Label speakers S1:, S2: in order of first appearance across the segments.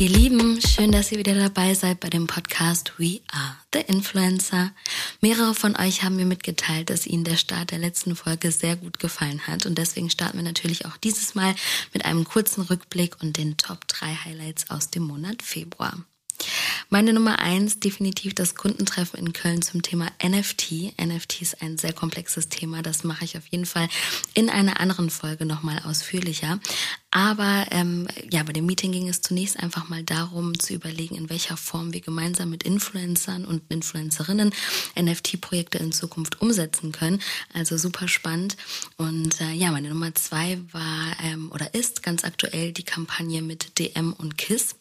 S1: Ihr Lieben, schön, dass ihr wieder dabei seid bei dem Podcast We Are the Influencer. Mehrere von euch haben mir mitgeteilt, dass ihnen der Start der letzten Folge sehr gut gefallen hat und deswegen starten wir natürlich auch dieses Mal mit einem kurzen Rückblick und den Top 3 Highlights aus dem Monat Februar. Meine Nummer eins, definitiv das Kundentreffen in Köln zum Thema NFT. NFT ist ein sehr komplexes Thema, das mache ich auf jeden Fall in einer anderen Folge nochmal ausführlicher. Aber ähm, ja, bei dem Meeting ging es zunächst einfach mal darum zu überlegen, in welcher Form wir gemeinsam mit Influencern und Influencerinnen NFT-Projekte in Zukunft umsetzen können. Also super spannend. Und äh, ja, meine Nummer zwei war ähm, oder ist ganz aktuell die Kampagne mit DM und KISS.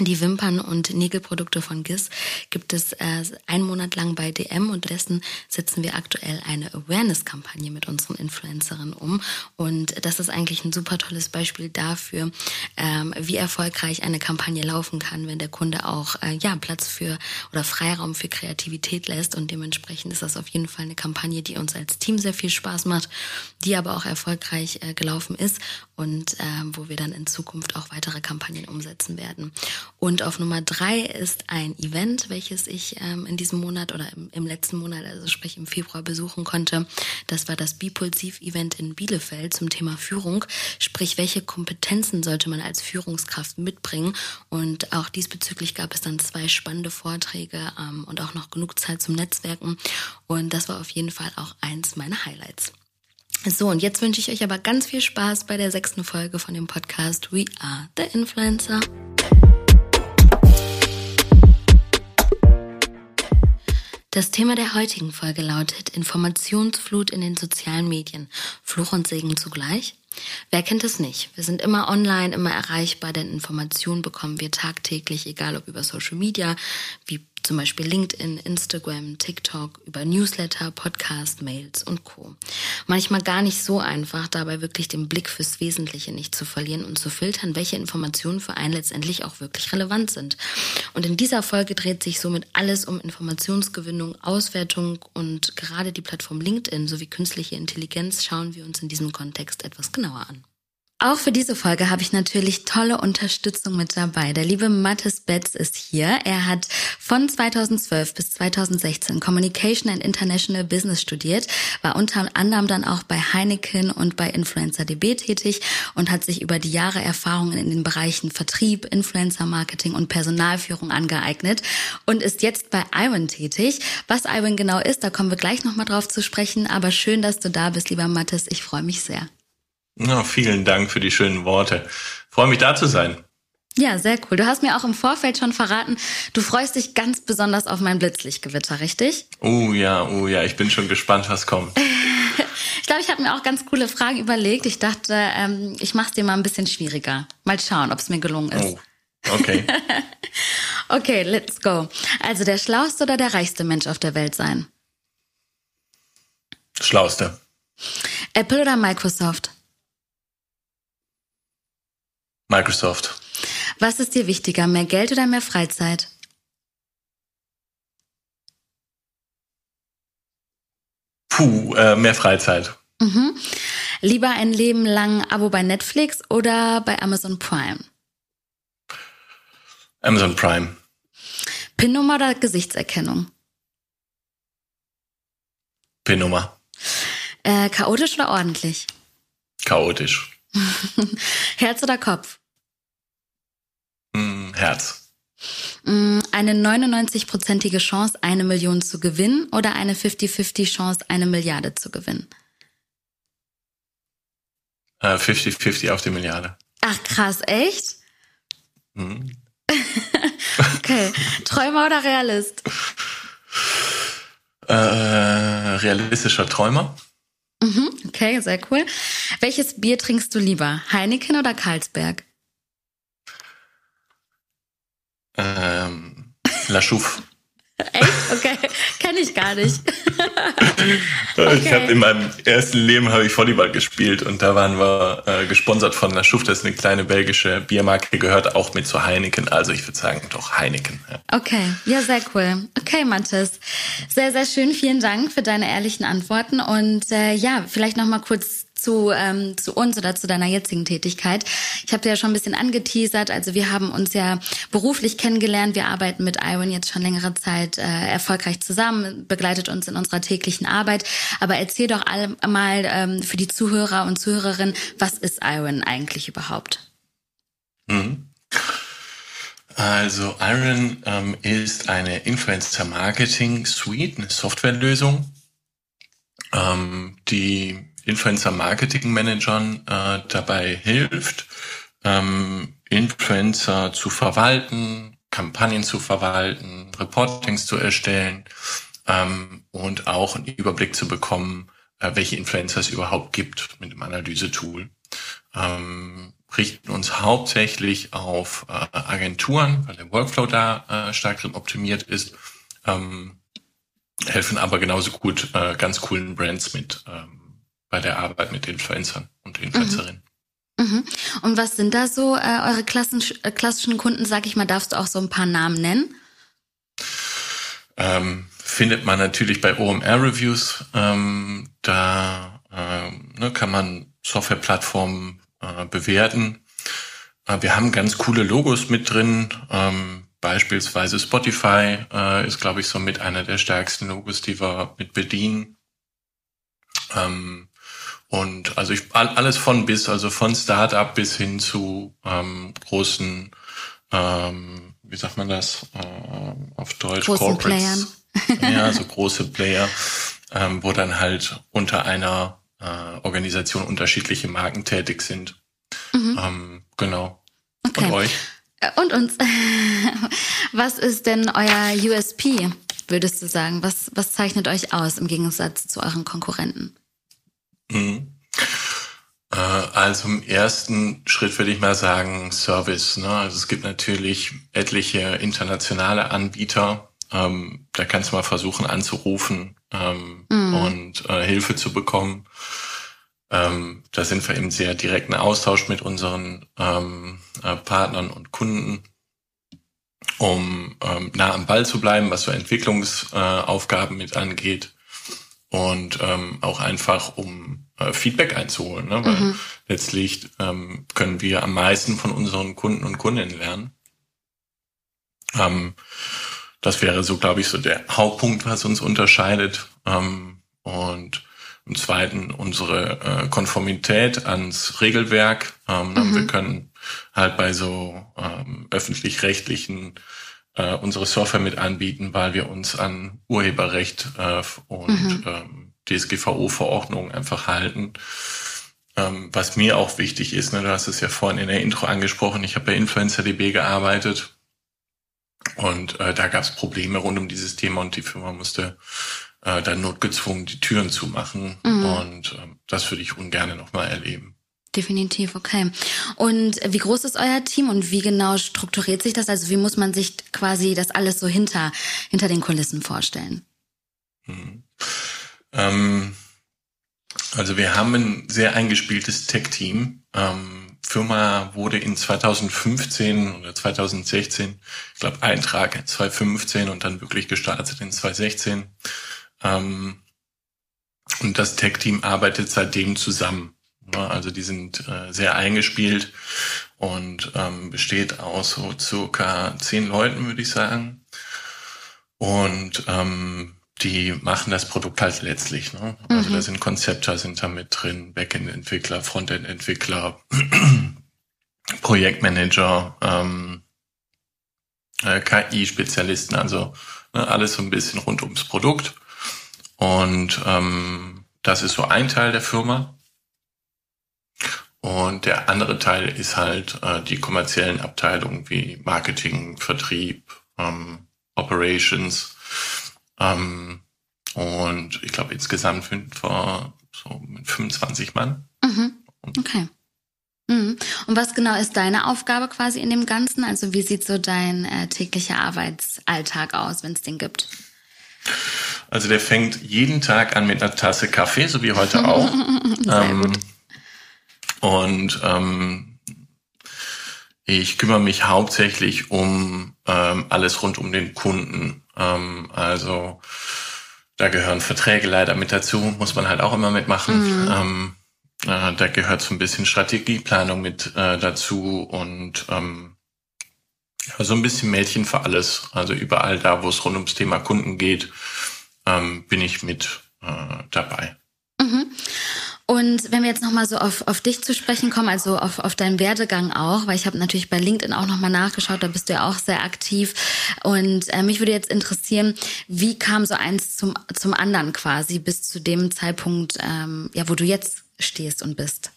S1: Die Wimpern- und Nägelprodukte von GIS gibt es äh, einen Monat lang bei DM und dessen setzen wir aktuell eine Awareness-Kampagne mit unseren Influencerinnen um. Und das ist eigentlich ein super tolles Beispiel dafür, ähm, wie erfolgreich eine Kampagne laufen kann, wenn der Kunde auch äh, ja Platz für oder Freiraum für Kreativität lässt. Und dementsprechend ist das auf jeden Fall eine Kampagne, die uns als Team sehr viel Spaß macht, die aber auch erfolgreich äh, gelaufen ist und äh, wo wir dann in Zukunft auch weitere Kampagnen umsetzen werden. Und auf Nummer drei ist ein Event, welches ich ähm, in diesem Monat oder im, im, letzten Monat, also sprich im Februar, besuchen konnte. Das war das Bipulsiv-Event in Bielefeld zum Thema Führung. Sprich, welche Kompetenzen sollte man als Führungskraft mitbringen? Und auch diesbezüglich gab es dann zwei spannende Vorträge ähm, und auch noch genug Zeit zum Netzwerken. Und das war auf jeden Fall auch eins meiner Highlights. So, und jetzt wünsche ich euch aber ganz viel Spaß bei der sechsten Folge von dem Podcast We Are the Influencer. Das Thema der heutigen Folge lautet Informationsflut in den sozialen Medien. Fluch und Segen zugleich? Wer kennt es nicht? Wir sind immer online, immer erreichbar, denn Informationen bekommen wir tagtäglich, egal ob über Social Media, wie zum Beispiel LinkedIn, Instagram, TikTok, über Newsletter, Podcast, Mails und Co. Manchmal gar nicht so einfach, dabei wirklich den Blick fürs Wesentliche nicht zu verlieren und zu filtern, welche Informationen für einen letztendlich auch wirklich relevant sind. Und in dieser Folge dreht sich somit alles um Informationsgewinnung, Auswertung und gerade die Plattform LinkedIn sowie künstliche Intelligenz schauen wir uns in diesem Kontext etwas genauer an. Auch für diese Folge habe ich natürlich tolle Unterstützung mit dabei. Der liebe Mathis Betz ist hier. Er hat von 2012 bis 2016 Communication and International Business studiert, war unter anderem dann auch bei Heineken und bei InfluencerDB tätig und hat sich über die Jahre Erfahrungen in den Bereichen Vertrieb, Influencer Marketing und Personalführung angeeignet und ist jetzt bei Iwan tätig. Was Iwan genau ist, da kommen wir gleich nochmal drauf zu sprechen. Aber schön, dass du da bist, lieber Mathis. Ich freue mich sehr.
S2: Ja, vielen Dank für die schönen Worte. Freue mich da zu sein.
S1: Ja, sehr cool. Du hast mir auch im Vorfeld schon verraten, du freust dich ganz besonders auf mein Blitzlichtgewitter, richtig?
S2: Oh ja, oh ja, ich bin schon gespannt, was kommt.
S1: ich glaube, ich habe mir auch ganz coole Fragen überlegt. Ich dachte, ähm, ich mache es dir mal ein bisschen schwieriger. Mal schauen, ob es mir gelungen ist. Oh,
S2: okay.
S1: okay, let's go. Also der schlauste oder der reichste Mensch auf der Welt sein?
S2: Schlauste.
S1: Apple oder Microsoft?
S2: Microsoft.
S1: Was ist dir wichtiger, mehr Geld oder mehr Freizeit?
S2: Puh, äh, mehr Freizeit.
S1: Mhm. Lieber ein Leben lang Abo bei Netflix oder bei Amazon Prime?
S2: Amazon Prime.
S1: PIN-Nummer oder Gesichtserkennung?
S2: PIN-Nummer.
S1: Äh, chaotisch oder ordentlich?
S2: Chaotisch.
S1: Herz oder Kopf?
S2: Herz.
S1: Mm, eine 99-prozentige Chance, eine Million zu gewinnen oder eine 50-50 Chance, eine Milliarde zu gewinnen?
S2: 50-50 äh, auf die Milliarde.
S1: Ach krass, echt? Mhm. okay. Träumer oder Realist?
S2: Äh, realistischer Träumer.
S1: Mhm, okay, sehr cool. Welches Bier trinkst du lieber? Heineken oder Carlsberg?
S2: Ähm, La Chouffe.
S1: Echt? Okay, kenne ich gar nicht.
S2: okay. Ich habe in meinem ersten Leben habe ich Volleyball gespielt und da waren wir äh, gesponsert von La Chouffe. Das ist eine kleine belgische Biermarke, gehört auch mit zu Heineken. Also ich würde sagen doch Heineken.
S1: Ja. Okay, ja sehr cool. Okay, Mathis, sehr sehr schön. Vielen Dank für deine ehrlichen Antworten und äh, ja, vielleicht noch mal kurz zu, ähm, zu uns oder zu deiner jetzigen Tätigkeit. Ich habe dir ja schon ein bisschen angeteasert. Also wir haben uns ja beruflich kennengelernt. Wir arbeiten mit Iron jetzt schon längere Zeit äh, erfolgreich zusammen, begleitet uns in unserer täglichen Arbeit. Aber erzähl doch mal ähm, für die Zuhörer und Zuhörerinnen, was ist Iron eigentlich überhaupt?
S2: Mhm. Also Iron ähm, ist eine Influencer Marketing Suite, eine Softwarelösung, ähm, die Influencer Marketing Managern äh, dabei hilft, ähm, Influencer zu verwalten, Kampagnen zu verwalten, Reportings zu erstellen ähm, und auch einen Überblick zu bekommen, äh, welche Influencer es überhaupt gibt mit dem Analysetool. Ähm, richten uns hauptsächlich auf äh, Agenturen, weil der Workflow da äh, stark drin optimiert ist, ähm, helfen aber genauso gut äh, ganz coolen Brands mit ähm, bei der Arbeit mit Influencern und Influencerinnen.
S1: Mhm. Mhm. Und was sind da so äh, eure klassischen, äh, klassischen Kunden, sag ich mal, darfst du auch so ein paar Namen nennen?
S2: Ähm, findet man natürlich bei OMR-Reviews. Ähm, da ähm, ne, kann man Softwareplattformen äh, bewerten. Äh, wir haben ganz coole Logos mit drin. Ähm, beispielsweise Spotify äh, ist, glaube ich, so mit einer der stärksten Logos, die wir mit bedienen. Ähm, und also ich alles von bis, also von Startup bis hin zu ähm, großen, ähm, wie sagt man das äh, auf Deutsch?
S1: Großen Corporates.
S2: Playern. ja, so große Player, ähm, wo dann halt unter einer äh, Organisation unterschiedliche Marken tätig sind. Mhm. Ähm, genau.
S1: Okay. Und euch? Äh, und uns. Was ist denn euer USP, würdest du sagen? Was, was zeichnet euch aus im Gegensatz zu euren Konkurrenten?
S2: Mhm. Äh, also im ersten Schritt würde ich mal sagen Service. Ne? Also es gibt natürlich etliche internationale Anbieter. Ähm, da kannst du mal versuchen anzurufen ähm, mhm. und äh, Hilfe zu bekommen. Ähm, da sind wir im sehr direkten Austausch mit unseren ähm, äh, Partnern und Kunden, um ähm, nah am Ball zu bleiben, was so Entwicklungsaufgaben äh, mit angeht und ähm, auch einfach um äh, Feedback einzuholen, ne? weil mhm. letztlich ähm, können wir am meisten von unseren Kunden und Kundinnen lernen. Ähm, das wäre so, glaube ich, so der Hauptpunkt, was uns unterscheidet. Ähm, und im zweiten unsere äh, Konformität ans Regelwerk. Ähm, mhm. Wir können halt bei so ähm, öffentlich-rechtlichen äh, unsere Software mit anbieten, weil wir uns an Urheberrecht äh, und mhm. ähm, DSGVO-Verordnungen einfach halten. Ähm, was mir auch wichtig ist, ne, du hast es ja vorhin in der Intro angesprochen, ich habe bei InfluencerDB gearbeitet und äh, da gab es Probleme rund um dieses Thema und die Firma musste äh, dann notgezwungen die Türen zu machen. Mhm. Und äh, das würde ich ungern nochmal erleben.
S1: Definitiv, okay. Und wie groß ist euer Team und wie genau strukturiert sich das? Also wie muss man sich quasi das alles so hinter, hinter den Kulissen vorstellen?
S2: Mhm. Ähm, also wir haben ein sehr eingespieltes Tech-Team. Ähm, Firma wurde in 2015 oder 2016, ich glaube Eintrag 2015 und dann wirklich gestartet in 2016. Ähm, und das Tech-Team arbeitet seitdem zusammen. Also die sind äh, sehr eingespielt und ähm, besteht aus so circa zehn Leuten, würde ich sagen. Und ähm, die machen das Produkt halt letztlich. Ne? Also mhm. da sind Konzepte sind da mit drin, Backend-Entwickler, Frontend-Entwickler, Projektmanager, ähm, äh, KI-Spezialisten, also ne, alles so ein bisschen rund ums Produkt. Und ähm, das ist so ein Teil der Firma. Und der andere Teil ist halt äh, die kommerziellen Abteilungen wie Marketing, Vertrieb, ähm, Operations. Ähm, und ich glaube, insgesamt sind wir so mit 25 Mann.
S1: Mhm. Okay. Mhm. Und was genau ist deine Aufgabe quasi in dem Ganzen? Also wie sieht so dein äh, täglicher Arbeitsalltag aus, wenn es den gibt?
S2: Also der fängt jeden Tag an mit einer Tasse Kaffee, so wie heute auch. ähm, und ähm, ich kümmere mich hauptsächlich um ähm, alles rund um den Kunden. Ähm, also da gehören Verträge leider mit dazu, muss man halt auch immer mitmachen. Mhm. Ähm, äh, da gehört so ein bisschen Strategieplanung mit äh, dazu und ähm, so ein bisschen Mädchen für alles. Also überall da, wo es rund ums Thema Kunden geht, ähm, bin ich mit äh, dabei.
S1: Mhm. Und wenn wir jetzt nochmal so auf, auf dich zu sprechen kommen, also auf, auf deinen Werdegang auch, weil ich habe natürlich bei LinkedIn auch nochmal nachgeschaut, da bist du ja auch sehr aktiv. Und äh, mich würde jetzt interessieren, wie kam so eins zum, zum anderen quasi bis zu dem Zeitpunkt, ähm, ja, wo du jetzt stehst und bist?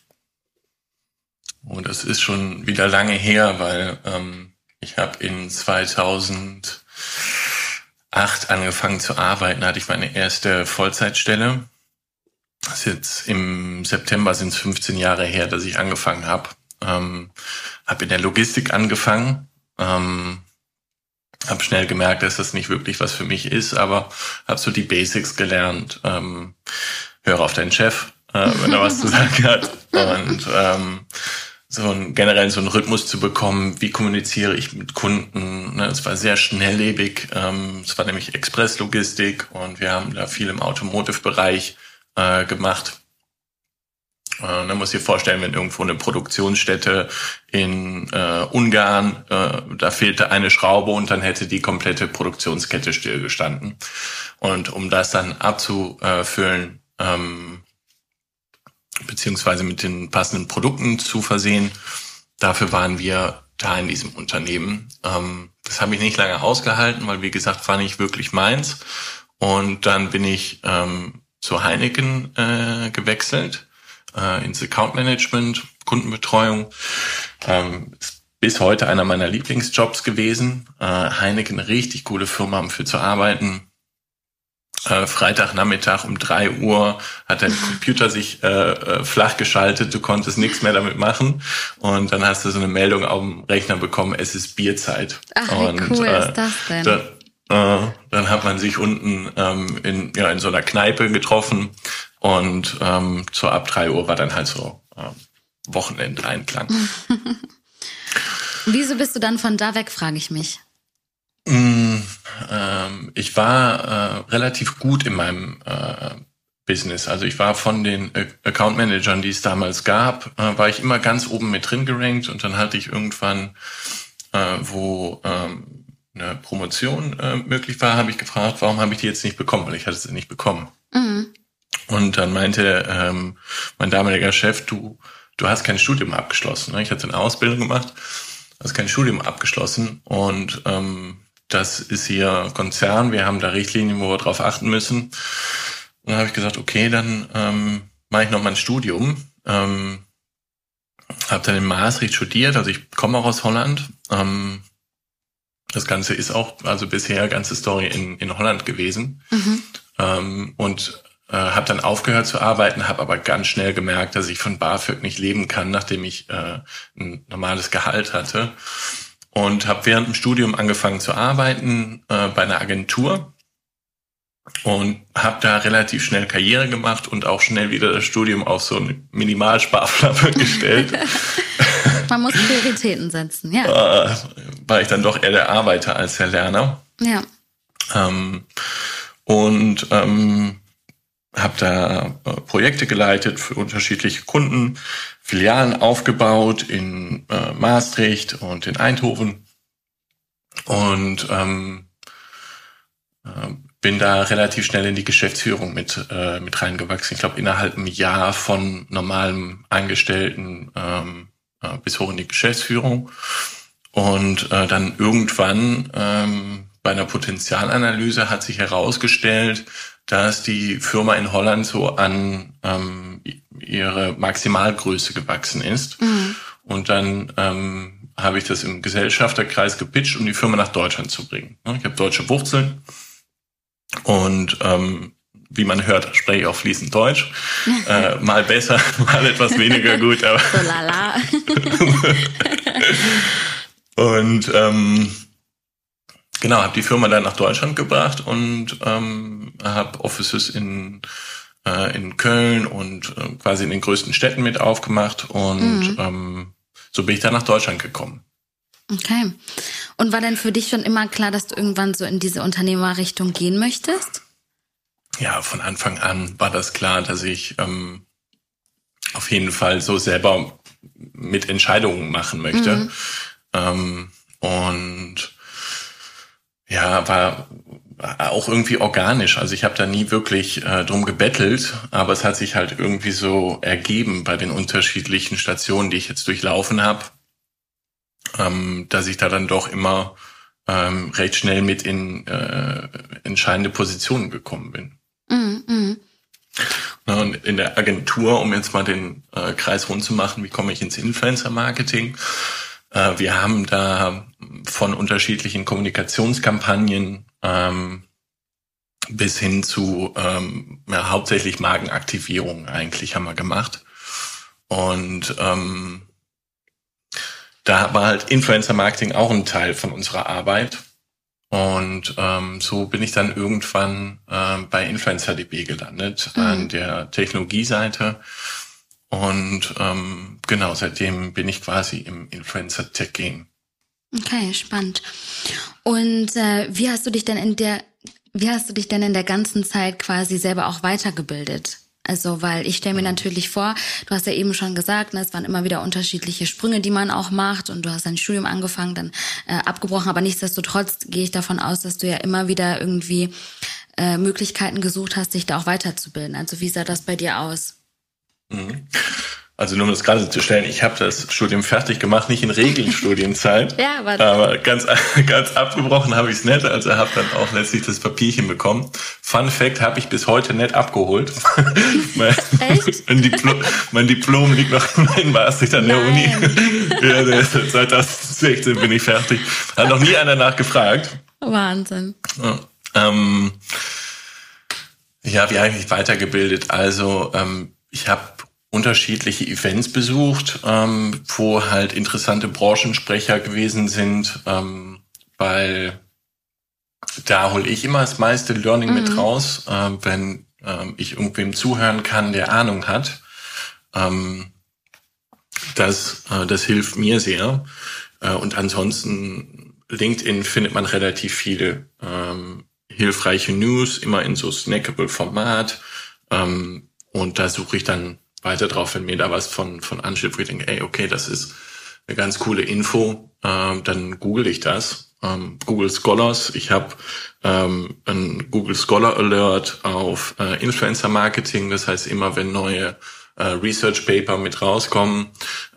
S2: Oh, das ist schon wieder lange her, weil ähm, ich habe in 2008 angefangen zu arbeiten, hatte ich meine erste Vollzeitstelle das jetzt im September sind es 15 Jahre her, dass ich angefangen habe. Ähm, habe in der Logistik angefangen. Ähm, habe schnell gemerkt, dass das nicht wirklich was für mich ist, aber habe so die Basics gelernt. Ähm, höre auf deinen Chef, äh, wenn er was zu sagen hat. Und ähm, so ein, generell so einen Rhythmus zu bekommen, wie kommuniziere ich mit Kunden. Ne? Es war sehr schnelllebig. Ähm, es war nämlich Expresslogistik und wir haben da viel im Automotive-Bereich äh, gemacht. Äh, dann muss ich dir vorstellen, wenn irgendwo eine Produktionsstätte in äh, Ungarn, äh, da fehlte eine Schraube und dann hätte die komplette Produktionskette stillgestanden. Und um das dann abzufüllen, ähm, beziehungsweise mit den passenden Produkten zu versehen, dafür waren wir da in diesem Unternehmen. Ähm, das habe ich nicht lange ausgehalten, weil wie gesagt, war nicht wirklich meins. Und dann bin ich ähm, zu Heineken äh, gewechselt, äh, ins Account Management, Kundenbetreuung. Ähm, ist bis heute einer meiner Lieblingsjobs gewesen. Äh, Heineken, eine richtig coole Firma, um für zu arbeiten. Äh, Freitagnachmittag um drei Uhr hat dein Computer sich äh, äh, flach geschaltet, du konntest nichts mehr damit machen und dann hast du so eine Meldung auf dem Rechner bekommen, es ist Bierzeit.
S1: Ach, wie
S2: und,
S1: cool äh, ist das denn? Da,
S2: äh, dann hat man sich unten ähm, in, ja, in so einer Kneipe getroffen und ähm, so ab drei Uhr war dann halt so äh, Wochenendeinklang.
S1: Wieso bist du dann von da weg, frage ich mich.
S2: Mm, ähm, ich war äh, relativ gut in meinem äh, Business. Also ich war von den Account Managern, die es damals gab, äh, war ich immer ganz oben mit drin gerankt und dann hatte ich irgendwann, äh, wo ähm, eine Promotion äh, möglich war, habe ich gefragt, warum habe ich die jetzt nicht bekommen, weil ich hatte sie nicht bekommen. Mhm. Und dann meinte ähm, mein damaliger Chef, du, du hast kein Studium abgeschlossen. Ne? Ich hatte eine Ausbildung gemacht, hast kein Studium abgeschlossen und ähm, das ist hier Konzern, wir haben da Richtlinien, wo wir drauf achten müssen. Und dann habe ich gesagt, okay, dann ähm, mache ich noch mal ein Studium. Ähm, habe dann in Maastricht studiert, also ich komme auch aus Holland. Ähm, das Ganze ist auch also bisher ganze Story in, in Holland gewesen. Mhm. Ähm, und äh, habe dann aufgehört zu arbeiten, habe aber ganz schnell gemerkt, dass ich von BAföG nicht leben kann, nachdem ich äh, ein normales Gehalt hatte. Und habe während dem Studium angefangen zu arbeiten äh, bei einer Agentur und habe da relativ schnell Karriere gemacht und auch schnell wieder das Studium auf so eine Minimalsparflamme gestellt.
S1: Man muss Prioritäten setzen, ja. Äh,
S2: war ich dann doch eher der Arbeiter als der Lerner.
S1: Ja.
S2: Ähm, und ähm, habe da äh, Projekte geleitet für unterschiedliche Kunden, Filialen aufgebaut in äh, Maastricht und in Eindhoven und ähm, äh, bin da relativ schnell in die Geschäftsführung mit äh, mit reingewachsen. Ich glaube innerhalb einem Jahr von normalem Angestellten ähm, äh, bis hoch in die Geschäftsführung. Und äh, dann irgendwann ähm, bei einer Potenzialanalyse hat sich herausgestellt, dass die Firma in Holland so an ähm, ihre Maximalgröße gewachsen ist. Mhm. Und dann ähm, habe ich das im Gesellschafterkreis gepitcht, um die Firma nach Deutschland zu bringen. Ich habe deutsche Wurzeln und ähm, wie man hört, spreche ich auch fließend Deutsch. äh, mal besser, mal etwas weniger gut. Aber so lala. und ähm, genau, habe die Firma dann nach Deutschland gebracht und ähm, habe Offices in äh, in Köln und äh, quasi in den größten Städten mit aufgemacht und mhm. ähm, so bin ich dann nach Deutschland gekommen.
S1: Okay. Und war denn für dich schon immer klar, dass du irgendwann so in diese Unternehmerrichtung gehen möchtest?
S2: Ja, von Anfang an war das klar, dass ich ähm, auf jeden Fall so selber mit Entscheidungen machen möchte. Mhm. Ähm, und ja, war auch irgendwie organisch. Also ich habe da nie wirklich äh, drum gebettelt, aber es hat sich halt irgendwie so ergeben bei den unterschiedlichen Stationen, die ich jetzt durchlaufen habe, ähm, dass ich da dann doch immer ähm, recht schnell mit in äh, entscheidende Positionen gekommen bin. Mhm, mh. Und in der Agentur, um jetzt mal den äh, Kreis rund zu machen, wie komme ich ins Influencer-Marketing? Äh, wir haben da von unterschiedlichen Kommunikationskampagnen ähm, bis hin zu ähm, ja, hauptsächlich Markenaktivierung eigentlich haben wir gemacht. Und ähm, da war halt Influencer-Marketing auch ein Teil von unserer Arbeit. Und ähm, so bin ich dann irgendwann äh, bei InfluencerDB gelandet, mhm. an der Technologieseite. Und ähm, genau, seitdem bin ich quasi im Influencer-Tech-Game.
S1: Okay, spannend. Und äh, wie hast du dich denn in der, wie hast du dich denn in der ganzen Zeit quasi selber auch weitergebildet? Also, weil ich stelle mir natürlich vor, du hast ja eben schon gesagt, ne, es waren immer wieder unterschiedliche Sprünge, die man auch macht und du hast dein Studium angefangen, dann äh, abgebrochen, aber nichtsdestotrotz gehe ich davon aus, dass du ja immer wieder irgendwie äh, Möglichkeiten gesucht hast, dich da auch weiterzubilden. Also wie sah das bei dir aus?
S2: Mhm. Also nur um das gerade zu stellen, ich habe das Studium fertig gemacht, nicht in Regelstudienzeit, ja, aber, aber ganz, ganz abgebrochen habe ich es nicht, also habe dann auch letztlich das Papierchen bekommen. Fun Fact habe ich bis heute nicht abgeholt. mein, mein, Diplom, mein, Diplom, liegt noch in Maastricht an der. Uni. ja, 2016 bin ich fertig. Hat noch nie einer nachgefragt.
S1: Wahnsinn.
S2: Ja, ähm, ja wie eigentlich weitergebildet? Also ähm, ich habe unterschiedliche Events besucht, ähm, wo halt interessante Branchensprecher gewesen sind, ähm, weil da hole ich immer das meiste Learning mhm. mit raus, äh, wenn ähm, ich irgendwem zuhören kann, der Ahnung hat. Ähm, das, äh, das hilft mir sehr. Äh, und ansonsten LinkedIn findet man relativ viele ähm, hilfreiche News, immer in so snackable Format. Ähm, und da suche ich dann weiter drauf, wenn mir da was von, von ansteht, wo ich denke, ey, okay, das ist eine ganz coole Info, ähm, dann google ich das. Ähm, Google Scholars, ich habe ähm, ein Google Scholar Alert auf äh, Influencer Marketing, das heißt immer, wenn neue äh, Research Paper mit rauskommen,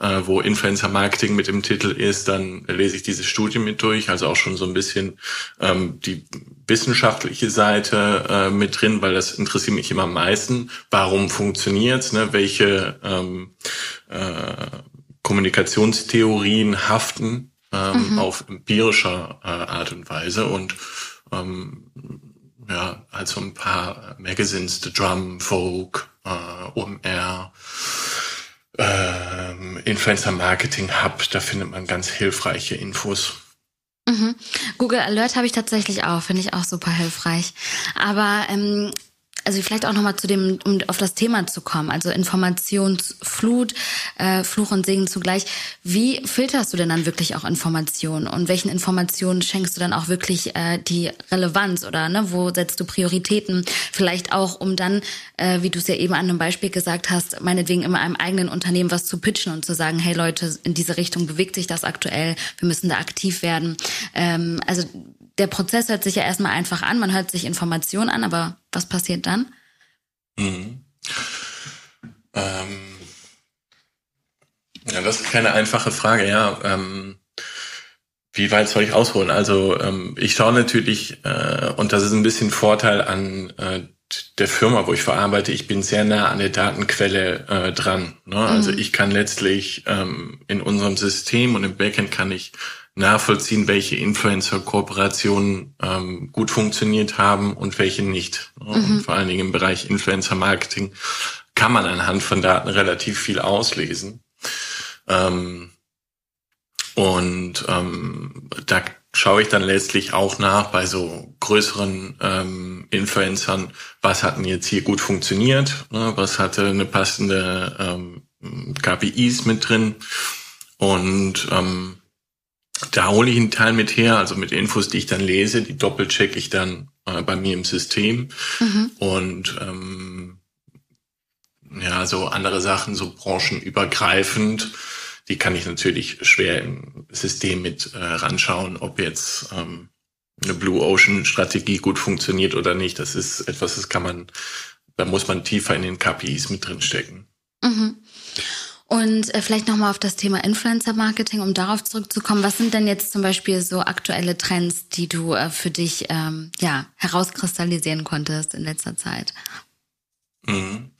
S2: äh, wo Influencer Marketing mit im Titel ist, dann lese ich diese Studie mit durch, also auch schon so ein bisschen ähm, die wissenschaftliche Seite äh, mit drin, weil das interessiert mich immer am meisten. Warum funktioniert's? Ne? Welche ähm, äh, Kommunikationstheorien haften ähm, mhm. auf empirischer äh, Art und Weise und ähm, ja, also ein paar Magazines, The Drum, Vogue, äh, OMR, ähm, Influencer Marketing Hub, da findet man ganz hilfreiche Infos.
S1: Mhm. Google Alert habe ich tatsächlich auch, finde ich auch super hilfreich. Aber ähm, also vielleicht auch nochmal zu dem, um auf das Thema zu kommen, also Informationsflut, äh, Fluch und Segen zugleich. Wie filterst du denn dann wirklich auch Informationen und welchen Informationen schenkst du dann auch wirklich äh, die Relevanz oder ne, wo setzt du Prioritäten? Vielleicht auch, um dann, äh, wie du es ja eben an einem Beispiel gesagt hast, meinetwegen immer einem eigenen Unternehmen was zu pitchen und zu sagen, hey Leute, in diese Richtung bewegt sich das aktuell, wir müssen da aktiv werden. Ähm, also der Prozess hört sich ja erstmal einfach an, man hört sich Informationen an, aber was passiert dann? Mhm.
S2: Ähm, ja, das ist keine einfache Frage, ja. Ähm, wie weit soll ich ausholen? Also ähm, ich schaue natürlich, äh, und das ist ein bisschen Vorteil an äh, der Firma, wo ich verarbeite, ich bin sehr nah an der Datenquelle äh, dran. Ne? Also mhm. ich kann letztlich ähm, in unserem System und im Backend kann ich nachvollziehen, welche Influencer-Kooperationen ähm, gut funktioniert haben und welche nicht. Mhm. Und vor allen Dingen im Bereich Influencer-Marketing kann man anhand von Daten relativ viel auslesen. Ähm, und ähm, da schaue ich dann letztlich auch nach bei so größeren ähm, Influencern, was hatten jetzt hier gut funktioniert, ne? was hatte eine passende ähm, KPIs mit drin und ähm, da hole ich einen Teil mit her, also mit Infos, die ich dann lese, die doppelcheck ich dann äh, bei mir im System. Mhm. Und ähm, ja, so andere Sachen, so branchenübergreifend, die kann ich natürlich schwer im System mit äh, ranschauen, ob jetzt ähm, eine Blue Ocean Strategie gut funktioniert oder nicht. Das ist etwas, das kann man, da muss man tiefer in den KPIs mit drin stecken.
S1: Mhm. Und äh, vielleicht nochmal auf das Thema Influencer-Marketing, um darauf zurückzukommen. Was sind denn jetzt zum Beispiel so aktuelle Trends, die du äh, für dich ähm, ja, herauskristallisieren konntest in letzter Zeit?
S2: Mhm.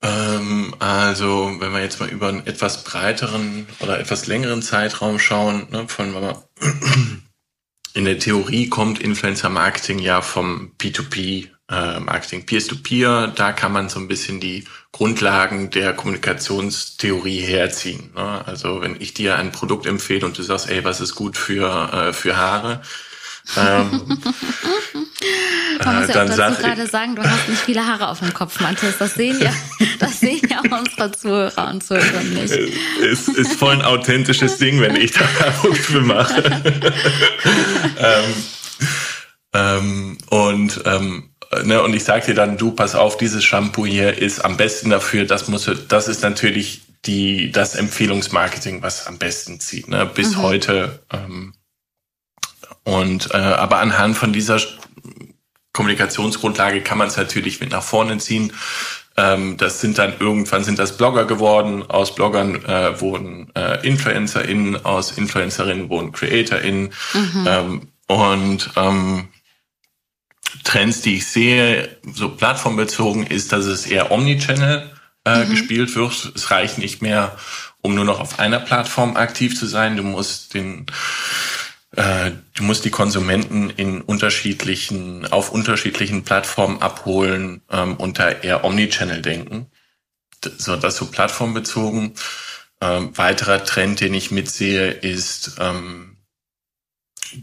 S2: Ähm, also, wenn wir jetzt mal über einen etwas breiteren oder etwas längeren Zeitraum schauen, ne, von in der Theorie kommt Influencer-Marketing ja vom P2P äh, Marketing Peer-to-Peer, da kann man so ein bisschen die Grundlagen der Kommunikationstheorie herziehen. Ne? Also wenn ich dir ein Produkt empfehle und du sagst, ey, was ist gut für, äh, für Haare, ähm,
S1: Man muss ja auch dazu gerade sagen, du hast nicht viele Haare auf dem Kopf, Matthias. Das sehen ja, das sehen ja unsere Zuhörer und Zuhörer nicht.
S2: Es ist voll ein authentisches Ding, wenn ich da Werbung für mache. ähm, ähm, und ähm, ne, und ich sag dir dann, du, pass auf, dieses Shampoo hier ist am besten dafür, das muss, das ist natürlich die, das Empfehlungsmarketing, was am besten zieht, ne, bis mhm. heute. Ähm, und äh, aber anhand von dieser Kommunikationsgrundlage kann man es natürlich mit nach vorne ziehen. Ähm, das sind dann irgendwann sind das Blogger geworden. Aus Bloggern äh, wurden äh, InfluencerInnen, aus InfluencerInnen wurden CreatorInnen. Mhm. Ähm, und ähm, Trends, die ich sehe, so plattformbezogen, ist, dass es eher Omnichannel äh, mhm. gespielt wird. Es reicht nicht mehr, um nur noch auf einer Plattform aktiv zu sein. Du musst den äh, du musst die Konsumenten in unterschiedlichen, auf unterschiedlichen Plattformen abholen ähm, und da eher Omnichannel denken. So, das so plattformbezogen. Ähm, weiterer Trend, den ich mitsehe, ist ähm,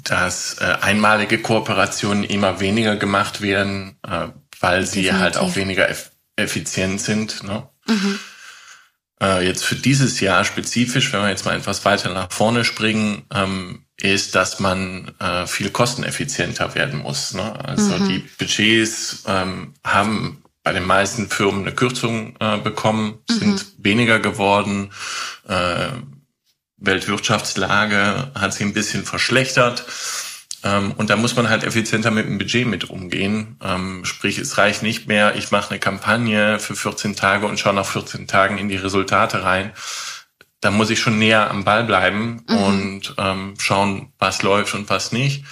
S2: dass äh, einmalige Kooperationen immer weniger gemacht werden, äh, weil sie Definitiv. halt auch weniger eff effizient sind. Ne? Mhm. Äh, jetzt für dieses Jahr spezifisch, wenn wir jetzt mal etwas weiter nach vorne springen, ähm, ist, dass man äh, viel kosteneffizienter werden muss. Ne? Also mhm. die Budgets ähm, haben bei den meisten Firmen eine Kürzung äh, bekommen, sind mhm. weniger geworden. Äh, Weltwirtschaftslage hat sich ein bisschen verschlechtert. Ähm, und da muss man halt effizienter mit dem Budget mit umgehen. Ähm, sprich, es reicht nicht mehr, ich mache eine Kampagne für 14 Tage und schaue nach 14 Tagen in die Resultate rein, da muss ich schon näher am Ball bleiben mhm. und ähm, schauen, was läuft und was nicht.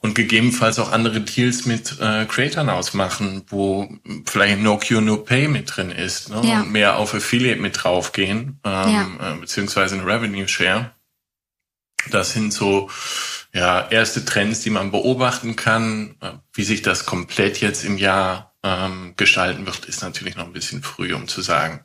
S2: Und gegebenenfalls auch andere Deals mit äh, Creators ausmachen, wo vielleicht No Cure, No Pay mit drin ist ne? Ja. und mehr auf Affiliate mit draufgehen, ähm, ja. äh, beziehungsweise ein Revenue Share. Das sind so ja erste Trends, die man beobachten kann. Äh, wie sich das komplett jetzt im Jahr ähm, gestalten wird, ist natürlich noch ein bisschen früh, um zu sagen.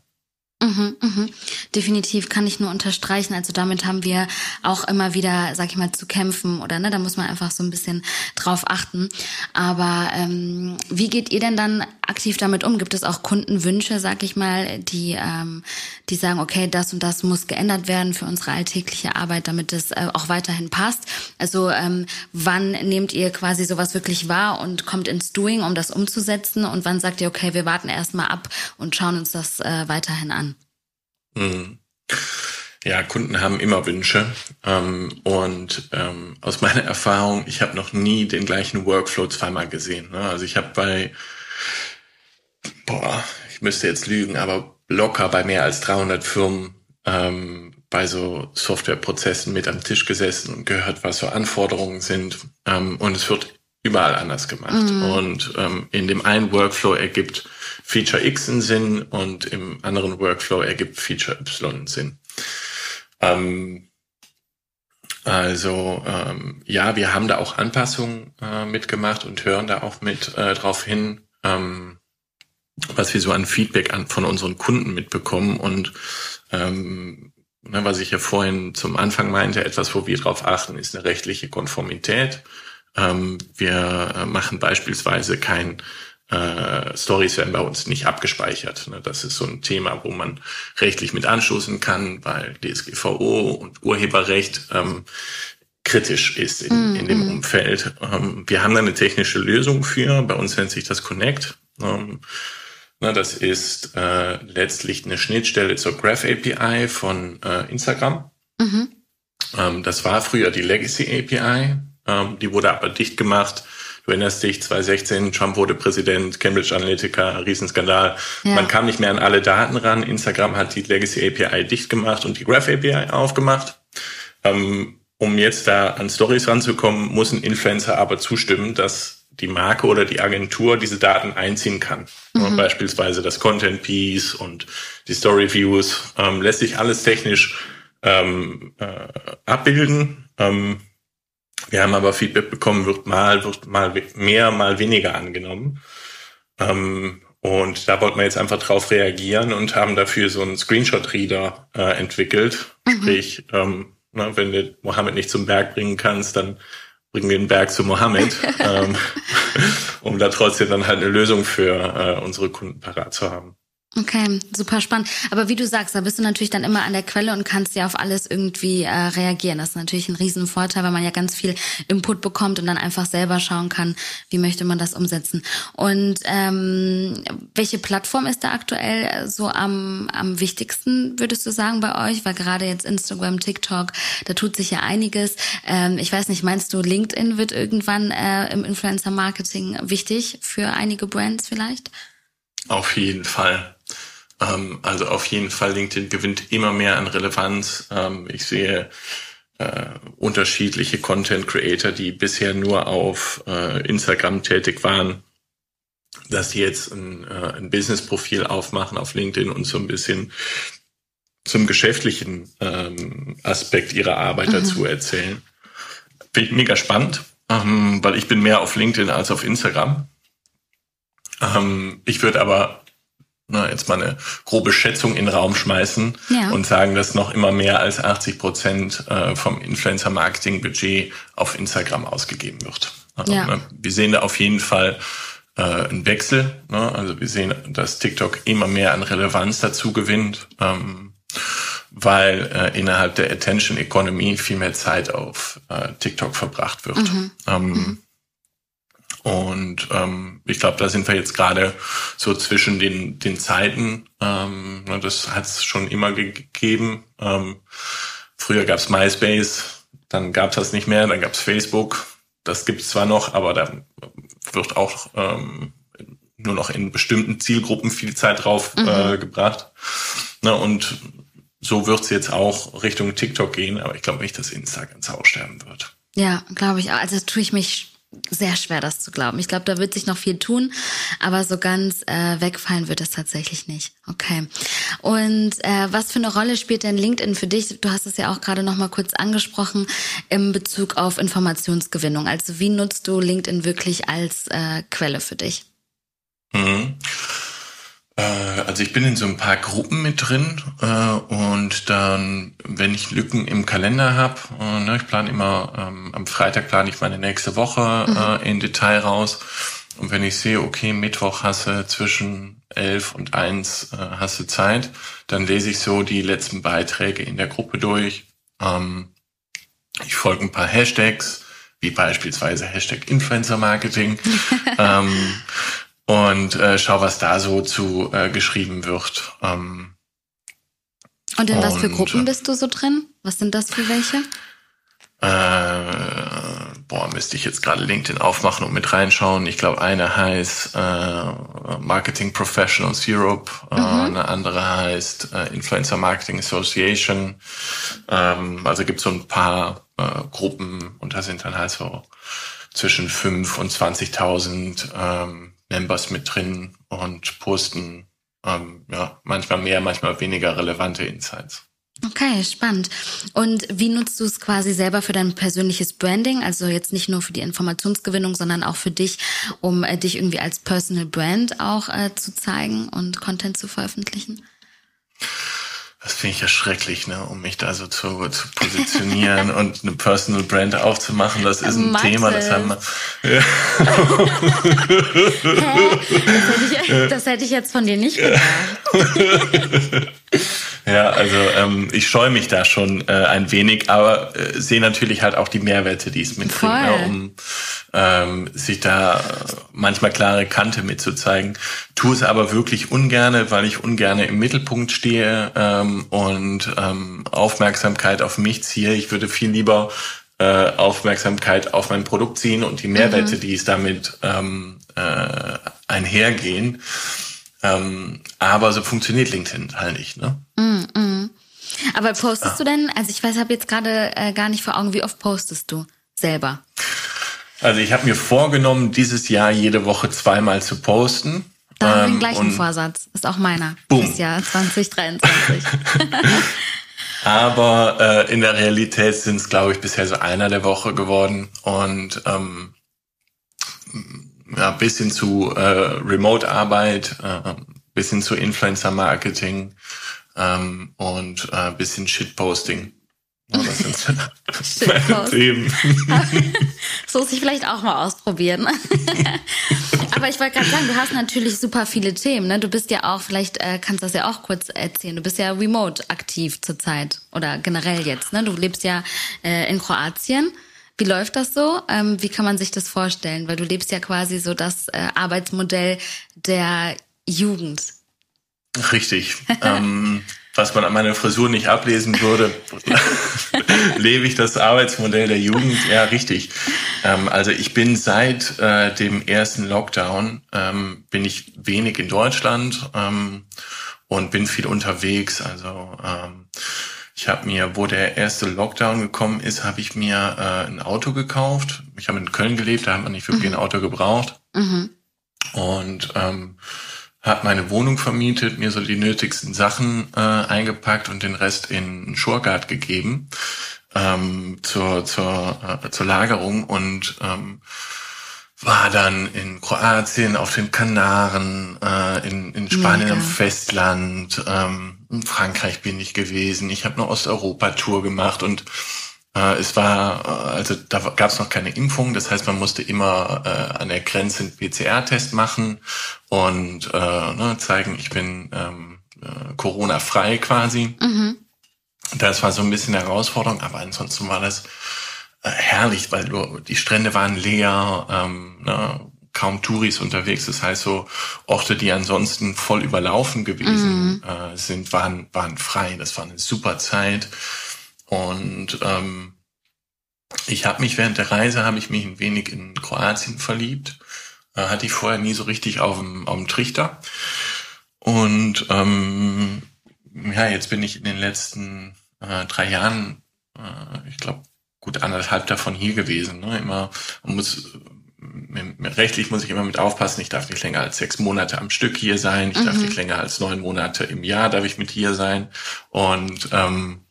S1: Mhm, mhm. Definitiv kann ich nur unterstreichen. Also damit haben wir auch immer wieder, sag ich mal, zu kämpfen oder ne, da muss man einfach so ein bisschen drauf achten. Aber ähm, wie geht ihr denn dann aktiv damit um? Gibt es auch Kundenwünsche, sag ich mal, die ähm, die sagen, okay, das und das muss geändert werden für unsere alltägliche Arbeit, damit es äh, auch weiterhin passt? Also ähm, wann nehmt ihr quasi sowas wirklich wahr und kommt ins Doing, um das umzusetzen? Und wann sagt ihr, okay, wir warten erstmal ab und schauen uns das äh, weiterhin an?
S2: Mhm. Ja, Kunden haben immer Wünsche. Ähm, und ähm, aus meiner Erfahrung, ich habe noch nie den gleichen Workflow zweimal gesehen. Ne? Also ich habe bei, boah, ich müsste jetzt lügen, aber locker bei mehr als 300 Firmen ähm, bei so Softwareprozessen mit am Tisch gesessen und gehört, was so Anforderungen sind. Ähm, und es wird überall anders gemacht. Mhm. Und ähm, in dem einen Workflow ergibt Feature X einen Sinn und im anderen Workflow ergibt Feature Y einen Sinn. Ähm, also ähm, ja, wir haben da auch Anpassungen äh, mitgemacht und hören da auch mit äh, drauf hin, ähm, was wir so an Feedback an, von unseren Kunden mitbekommen und ähm, ne, was ich ja vorhin zum Anfang meinte, etwas, wo wir drauf achten, ist eine rechtliche Konformität. Ähm, wir äh, machen beispielsweise kein äh, Stories werden bei uns nicht abgespeichert. Ne? Das ist so ein Thema, wo man rechtlich mit anstoßen kann, weil DSGVO und Urheberrecht ähm, kritisch ist in, mm, in dem mm. Umfeld. Ähm, wir haben da eine technische Lösung für. Bei uns nennt sich das Connect. Ähm, das ist äh, letztlich eine Schnittstelle zur Graph API von äh, Instagram. Mhm. Ähm, das war früher die Legacy API. Ähm, die wurde aber dicht gemacht. Du erinnerst dich, 2016, Trump wurde Präsident, Cambridge Analytica, Riesenskandal. Ja. Man kam nicht mehr an alle Daten ran. Instagram hat die Legacy API dicht gemacht und die Graph API aufgemacht. Ähm, um jetzt da an Stories ranzukommen, muss ein Influencer aber zustimmen, dass die Marke oder die Agentur diese Daten einziehen kann. Mhm. Beispielsweise das Content Piece und die Story Views ähm, lässt sich alles technisch ähm, äh, abbilden. Ähm, wir haben aber Feedback bekommen, wird mal, wird mal mehr, mal weniger angenommen. Ähm, und da wollten wir jetzt einfach drauf reagieren und haben dafür so einen Screenshot-Reader äh, entwickelt. Mhm. Sprich, ähm, na, wenn du Mohammed nicht zum Berg bringen kannst, dann bringen wir den Berg zu Mohammed, ähm, um da trotzdem dann halt eine Lösung für äh, unsere Kunden parat zu haben.
S1: Okay, super spannend. Aber wie du sagst, da bist du natürlich dann immer an der Quelle und kannst ja auf alles irgendwie äh, reagieren. Das ist natürlich ein Riesenvorteil, weil man ja ganz viel Input bekommt und dann einfach selber schauen kann, wie möchte man das umsetzen. Und ähm, welche Plattform ist da aktuell so am, am wichtigsten, würdest du sagen, bei euch? Weil gerade jetzt Instagram, TikTok, da tut sich ja einiges. Ähm, ich weiß nicht, meinst du, LinkedIn wird irgendwann äh, im Influencer-Marketing wichtig für einige Brands vielleicht?
S2: Auf jeden Fall. Ähm, also auf jeden Fall LinkedIn gewinnt immer mehr an Relevanz. Ähm, ich sehe äh, unterschiedliche Content Creator, die bisher nur auf äh, Instagram tätig waren, dass sie jetzt ein, äh, ein Business-Profil aufmachen auf LinkedIn und so ein bisschen zum geschäftlichen ähm, Aspekt ihrer Arbeit mhm. dazu erzählen. Finde ich mega spannend, ähm, weil ich bin mehr auf LinkedIn als auf Instagram. Ähm, ich würde aber na, jetzt mal eine grobe Schätzung in den Raum schmeißen ja. und sagen, dass noch immer mehr als 80 Prozent äh, vom Influencer-Marketing-Budget auf Instagram ausgegeben wird. Also, ja. ne, wir sehen da auf jeden Fall äh, einen Wechsel. Ne? Also wir sehen, dass TikTok immer mehr an Relevanz dazu gewinnt, ähm, weil äh, innerhalb der Attention Economy viel mehr Zeit auf äh, TikTok verbracht wird. Mhm. Ähm, mhm. Und ähm, ich glaube, da sind wir jetzt gerade so zwischen den, den Zeiten. Ähm, ne, das hat es schon immer gegeben. Ähm, früher gab's MySpace, dann gab's das nicht mehr, dann gab's Facebook. Das gibt's zwar noch, aber da wird auch ähm, nur noch in bestimmten Zielgruppen viel Zeit drauf mhm. äh, gebracht. Ne, und so wird's jetzt auch Richtung TikTok gehen, aber ich glaube nicht, dass Insta ganz aussterben wird.
S1: Ja, glaube ich auch. Also tue ich mich sehr schwer, das zu glauben. Ich glaube, da wird sich noch viel tun, aber so ganz äh, wegfallen wird es tatsächlich nicht. Okay. Und äh, was für eine Rolle spielt denn LinkedIn für dich? Du hast es ja auch gerade noch mal kurz angesprochen im Bezug auf Informationsgewinnung. Also wie nutzt du LinkedIn wirklich als äh, Quelle für dich?
S2: Mhm. Äh, also ich bin in so ein paar Gruppen mit drin äh, und dann, wenn ich Lücken im Kalender habe, äh, ne, ich plane immer, ähm, am Freitag plane ich meine nächste Woche mhm. in Detail raus. Und wenn ich sehe, okay, Mittwoch hast du zwischen elf und eins hast du Zeit, dann lese ich so die letzten Beiträge in der Gruppe durch. Ähm, ich folge ein paar Hashtags, wie beispielsweise Hashtag Influencer Marketing. ähm, und äh, schau, was da so zu äh, geschrieben wird. Ähm,
S1: und in und, was für Gruppen bist du so drin? Was sind das für welche?
S2: Äh, boah, müsste ich jetzt gerade LinkedIn aufmachen und mit reinschauen. Ich glaube, eine heißt äh, Marketing Professionals Europe, äh, mhm. eine andere heißt äh, Influencer Marketing Association. Ähm, also gibt so ein paar äh, Gruppen und da sind dann halt so zwischen fünf und 20.000 ähm, Members mit drin und posten ähm, ja, manchmal mehr, manchmal weniger relevante Insights.
S1: Okay, spannend. Und wie nutzt du es quasi selber für dein persönliches Branding? Also jetzt nicht nur für die Informationsgewinnung, sondern auch für dich, um äh, dich irgendwie als Personal Brand auch äh, zu zeigen und Content zu veröffentlichen?
S2: Das finde ich ja schrecklich, ne, um mich da so zu, zu positionieren und eine Personal Brand aufzumachen. Das ist ein Mathe. Thema, das haben wir.
S1: Hä? Das, hätte ich, das hätte ich jetzt von dir nicht gedacht.
S2: ja, also ähm, ich scheue mich da schon äh, ein wenig, aber äh, sehe natürlich halt auch die Mehrwerte, die es mitbringt, ne, um ähm, sich da manchmal klare Kante mitzuzeigen. Tue es aber wirklich ungerne, weil ich ungerne im Mittelpunkt stehe ähm, und ähm, Aufmerksamkeit auf mich ziehe. Ich würde viel lieber äh, Aufmerksamkeit auf mein Produkt ziehen und die Mehrwerte, mhm. die es damit ähm, äh, einhergehen. Ähm, aber so funktioniert LinkedIn halt nicht. Ne?
S1: Mm, mm. Aber postest ah. du denn, also ich weiß, habe jetzt gerade äh, gar nicht vor Augen, wie oft postest du selber?
S2: Also ich habe mir vorgenommen, dieses Jahr jede Woche zweimal zu posten.
S1: Da haben wir den ähm, gleichen Vorsatz. Ist auch meiner. Boom. Das Jahr 2023.
S2: Aber äh, in der Realität sind es, glaube ich, bisher so einer der Woche geworden. Und ähm, ja, bis hin zu äh, Remote-Arbeit, äh, bis hin zu Influencer-Marketing ähm, und äh, bis hin Shitposting. Ja, das sind meine Themen.
S1: das muss ich vielleicht auch mal ausprobieren. Aber ich wollte gerade sagen, du hast natürlich super viele Themen. Ne? Du bist ja auch, vielleicht äh, kannst du das ja auch kurz erzählen. Du bist ja remote aktiv zurzeit oder generell jetzt. Ne? Du lebst ja äh, in Kroatien. Wie läuft das so? Ähm, wie kann man sich das vorstellen? Weil du lebst ja quasi so das äh, Arbeitsmodell der Jugend.
S2: Richtig. ähm, was man an meiner Frisur nicht ablesen würde, lebe ich das Arbeitsmodell der Jugend. Ja, richtig. Ähm, also ich bin seit äh, dem ersten Lockdown, ähm, bin ich wenig in Deutschland ähm, und bin viel unterwegs. Also ähm, ich habe mir, wo der erste Lockdown gekommen ist, habe ich mir äh, ein Auto gekauft. Ich habe in Köln gelebt, da hat man nicht wirklich mhm. ein Auto gebraucht. Mhm. Und ähm, habe meine Wohnung vermietet, mir so die nötigsten Sachen äh, eingepackt und den Rest in Schurgard gegeben ähm, zur, zur, äh, zur Lagerung und ähm, war dann in Kroatien, auf den Kanaren, äh, in, in Spanien Mega. am Festland, ähm, in Frankreich bin ich gewesen. Ich habe eine Osteuropa-Tour gemacht und äh, es war, äh, also da gab es noch keine Impfung, das heißt, man musste immer äh, an der Grenze einen PCR-Test machen und äh, ne, zeigen, ich bin ähm, äh, Corona-frei quasi. Mhm. Das war so ein bisschen eine Herausforderung, aber ansonsten war das äh, herrlich, weil die Strände waren leer, ähm, ne, kaum Touris unterwegs. Das heißt, so Orte, die ansonsten voll überlaufen gewesen mhm. äh, sind, waren, waren frei. Das war eine super Zeit. Und ähm, ich habe mich während der Reise, habe ich mich ein wenig in Kroatien verliebt. Äh, hatte ich vorher nie so richtig auf dem, auf dem Trichter. Und ähm, ja, jetzt bin ich in den letzten äh, drei Jahren, äh, ich glaube, gut anderthalb davon hier gewesen. Ne? Immer, man muss rechtlich muss ich immer mit aufpassen, ich darf nicht länger als sechs Monate am Stück hier sein, ich mhm. darf nicht länger als neun Monate im Jahr darf ich mit hier sein. Und ähm,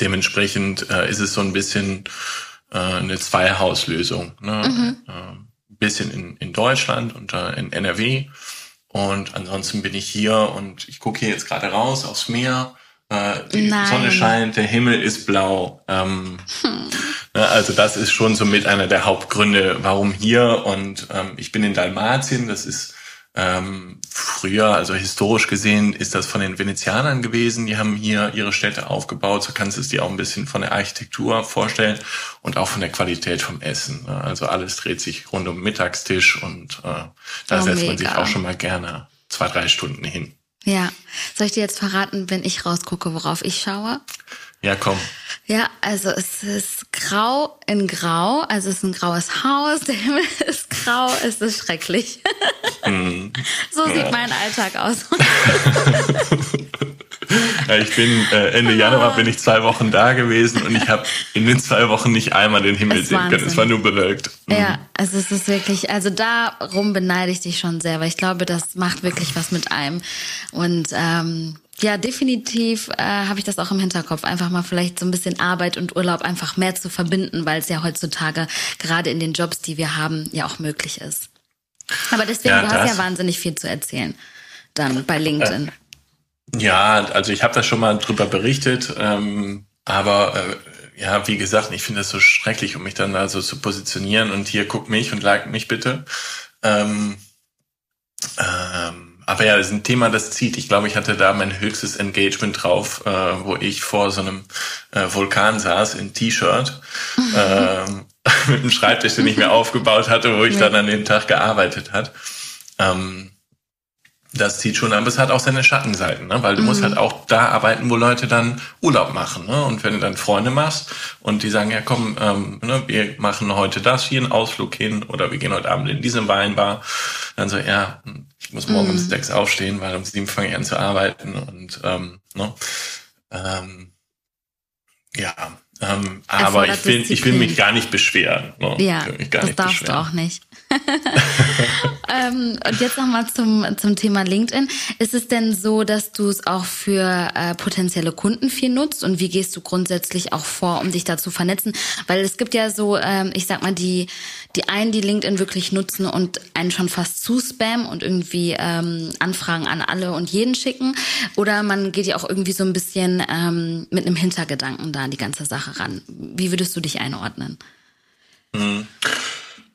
S2: dementsprechend äh, ist es so ein bisschen äh, eine Zweihauslösung. Ne? Mhm. Äh, bisschen in, in Deutschland und äh, in NRW. Und ansonsten bin ich hier und ich gucke hier jetzt gerade raus aufs Meer äh, die Nein. Sonne scheint, der Himmel ist blau. Ähm, hm. ne, also das ist schon so mit einer der Hauptgründe, warum hier. Und ähm, ich bin in Dalmatien, das ist ähm, früher, also historisch gesehen, ist das von den Venezianern gewesen. Die haben hier ihre Städte aufgebaut. So kannst du es dir auch ein bisschen von der Architektur vorstellen und auch von der Qualität vom Essen. Ne? Also alles dreht sich rund um Mittagstisch und äh, da oh, setzt mega. man sich auch schon mal gerne zwei, drei Stunden hin.
S1: Ja. Soll ich dir jetzt verraten, wenn ich rausgucke, worauf ich schaue?
S2: Ja, komm.
S1: Ja, also es ist grau in grau, also es ist ein graues Haus, der Himmel ist grau, es ist schrecklich. Mm. so sieht ja. mein Alltag aus.
S2: Ja, ich bin äh, Ende Januar bin ich zwei Wochen da gewesen und ich habe in den zwei Wochen nicht einmal den Himmel sehen können. Es war nur bewölkt.
S1: Mhm. Ja, also es ist wirklich, also darum beneide ich dich schon sehr, weil ich glaube, das macht wirklich was mit einem. Und ähm, ja, definitiv äh, habe ich das auch im Hinterkopf, einfach mal vielleicht so ein bisschen Arbeit und Urlaub einfach mehr zu verbinden, weil es ja heutzutage gerade in den Jobs, die wir haben, ja auch möglich ist. Aber deswegen, ja, du hast ja wahnsinnig viel zu erzählen dann bei LinkedIn. Äh,
S2: ja, also ich habe da schon mal drüber berichtet, ähm, aber äh, ja, wie gesagt, ich finde das so schrecklich, um mich dann also zu positionieren und hier guck mich und like mich bitte. Ähm, ähm, aber ja, das ist ein Thema, das zieht. Ich glaube, ich hatte da mein höchstes Engagement drauf, äh, wo ich vor so einem äh, Vulkan saß in T-Shirt äh, mit einem Schreibtisch, den ich mir aufgebaut hatte, wo ich dann an dem Tag gearbeitet hat. Ähm, das zieht schon an, aber es hat auch seine Schattenseiten, ne? weil du mhm. musst halt auch da arbeiten, wo Leute dann Urlaub machen. Ne? Und wenn du dann Freunde machst und die sagen, ja komm, ähm, ne, wir machen heute das hier, einen Ausflug hin oder wir gehen heute Abend in diese Weinbar, dann so, ja, muss morgen mhm. um sechs aufstehen, weil um sieben fange ich an zu arbeiten und ähm, ne? ähm, ja, ähm, aber ich will, ich will mich gar nicht beschweren.
S1: Ne? Ja, das darfst beschweren. du auch nicht. ähm, und jetzt nochmal zum, zum Thema LinkedIn. Ist es denn so, dass du es auch für äh, potenzielle Kunden viel nutzt? Und wie gehst du grundsätzlich auch vor, um dich da zu vernetzen? Weil es gibt ja so, ähm, ich sag mal, die, die einen, die LinkedIn wirklich nutzen und einen schon fast zu spam und irgendwie ähm, Anfragen an alle und jeden schicken. Oder man geht ja auch irgendwie so ein bisschen ähm, mit einem Hintergedanken da an die ganze Sache ran. Wie würdest du dich einordnen?
S2: Mhm.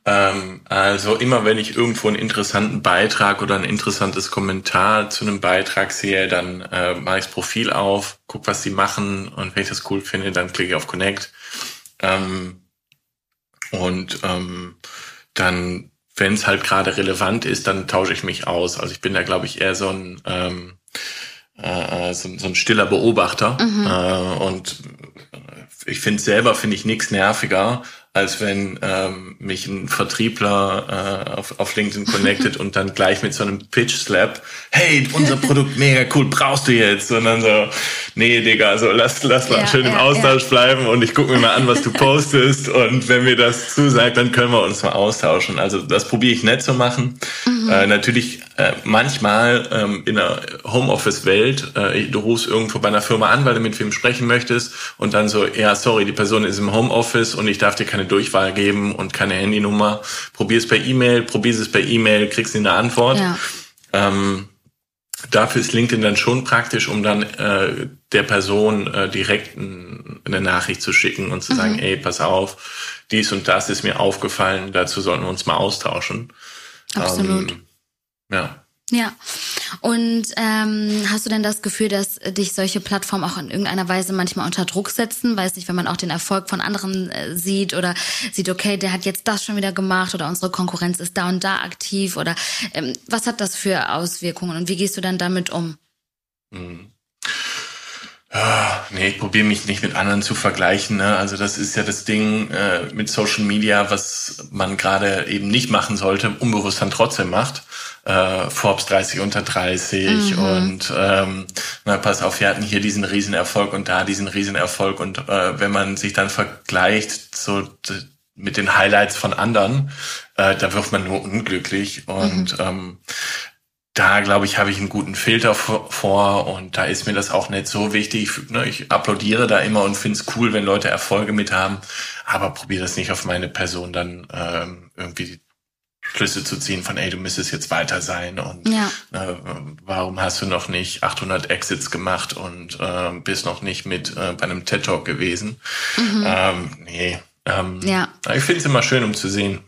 S2: Ähm, also immer wenn ich irgendwo einen interessanten Beitrag oder ein interessantes Kommentar zu einem Beitrag sehe, dann äh, mache ich das Profil auf, guck, was sie machen und wenn ich das cool finde, dann klicke ich auf Connect. Ähm, und ähm, dann, wenn es halt gerade relevant ist, dann tausche ich mich aus. Also ich bin da, glaube ich, eher so ein ähm, äh, so, so ein stiller Beobachter. Mhm. Äh, und ich finde selber finde ich nichts nerviger, als wenn ähm, mich ein Vertriebler äh, auf, auf LinkedIn connected und dann gleich mit so einem Pitch-Slap, hey, unser Produkt mega cool, brauchst du jetzt? Und dann so, nee, Digga, so lass, lass mal ja, schön im ja, Austausch ja. bleiben und ich gucke mir mal an, was du postest und wenn mir das zusagt, dann können wir uns mal austauschen. Also das probiere ich nett zu machen. Mhm. Äh, natürlich äh, manchmal ähm, in der Homeoffice-Welt, äh, du rufst irgendwo bei einer Firma an, weil du mit wem sprechen möchtest und dann so, ja, sorry, die Person ist im Homeoffice und ich darf dir keine keine Durchwahl geben und keine Handynummer. Probier es per E-Mail, probier es per E-Mail, kriegst du eine Antwort. Ja. Ähm, dafür ist LinkedIn dann schon praktisch, um dann äh, der Person äh, direkt ein, eine Nachricht zu schicken und zu mhm. sagen, ey, pass auf, dies und das ist mir aufgefallen, dazu sollten wir uns mal austauschen.
S1: Absolut.
S2: Ähm, ja.
S1: Ja. Und ähm, hast du denn das Gefühl, dass dich solche Plattformen auch in irgendeiner Weise manchmal unter Druck setzen? Weiß nicht, wenn man auch den Erfolg von anderen äh, sieht oder sieht, okay, der hat jetzt das schon wieder gemacht oder unsere Konkurrenz ist da und da aktiv oder ähm, was hat das für Auswirkungen und wie gehst du dann damit um?
S2: Mhm. Ja, nee, ich probiere mich nicht mit anderen zu vergleichen. Ne? Also das ist ja das Ding äh, mit Social Media, was man gerade eben nicht machen sollte, unbewusst dann trotzdem macht äh, Forbes 30 unter 30 mhm. und ähm, na, pass auf, wir hatten hier diesen Riesenerfolg und da diesen Riesenerfolg und äh, wenn man sich dann vergleicht so mit den Highlights von anderen, äh, da wird man nur unglücklich und mhm. ähm, da glaube ich, habe ich einen guten Filter vor und da ist mir das auch nicht so wichtig. Ne, ich applaudiere da immer und finde es cool, wenn Leute Erfolge mit haben, aber probiere das nicht auf meine Person dann ähm, irgendwie Schlüsse zu ziehen von, ey, du müsstest jetzt weiter sein und ja. äh, warum hast du noch nicht 800 Exits gemacht und äh, bist noch nicht mit äh, bei einem TED Talk gewesen? Mhm. Ähm, nee. Ähm, ja. Ich finde es immer schön, um zu sehen,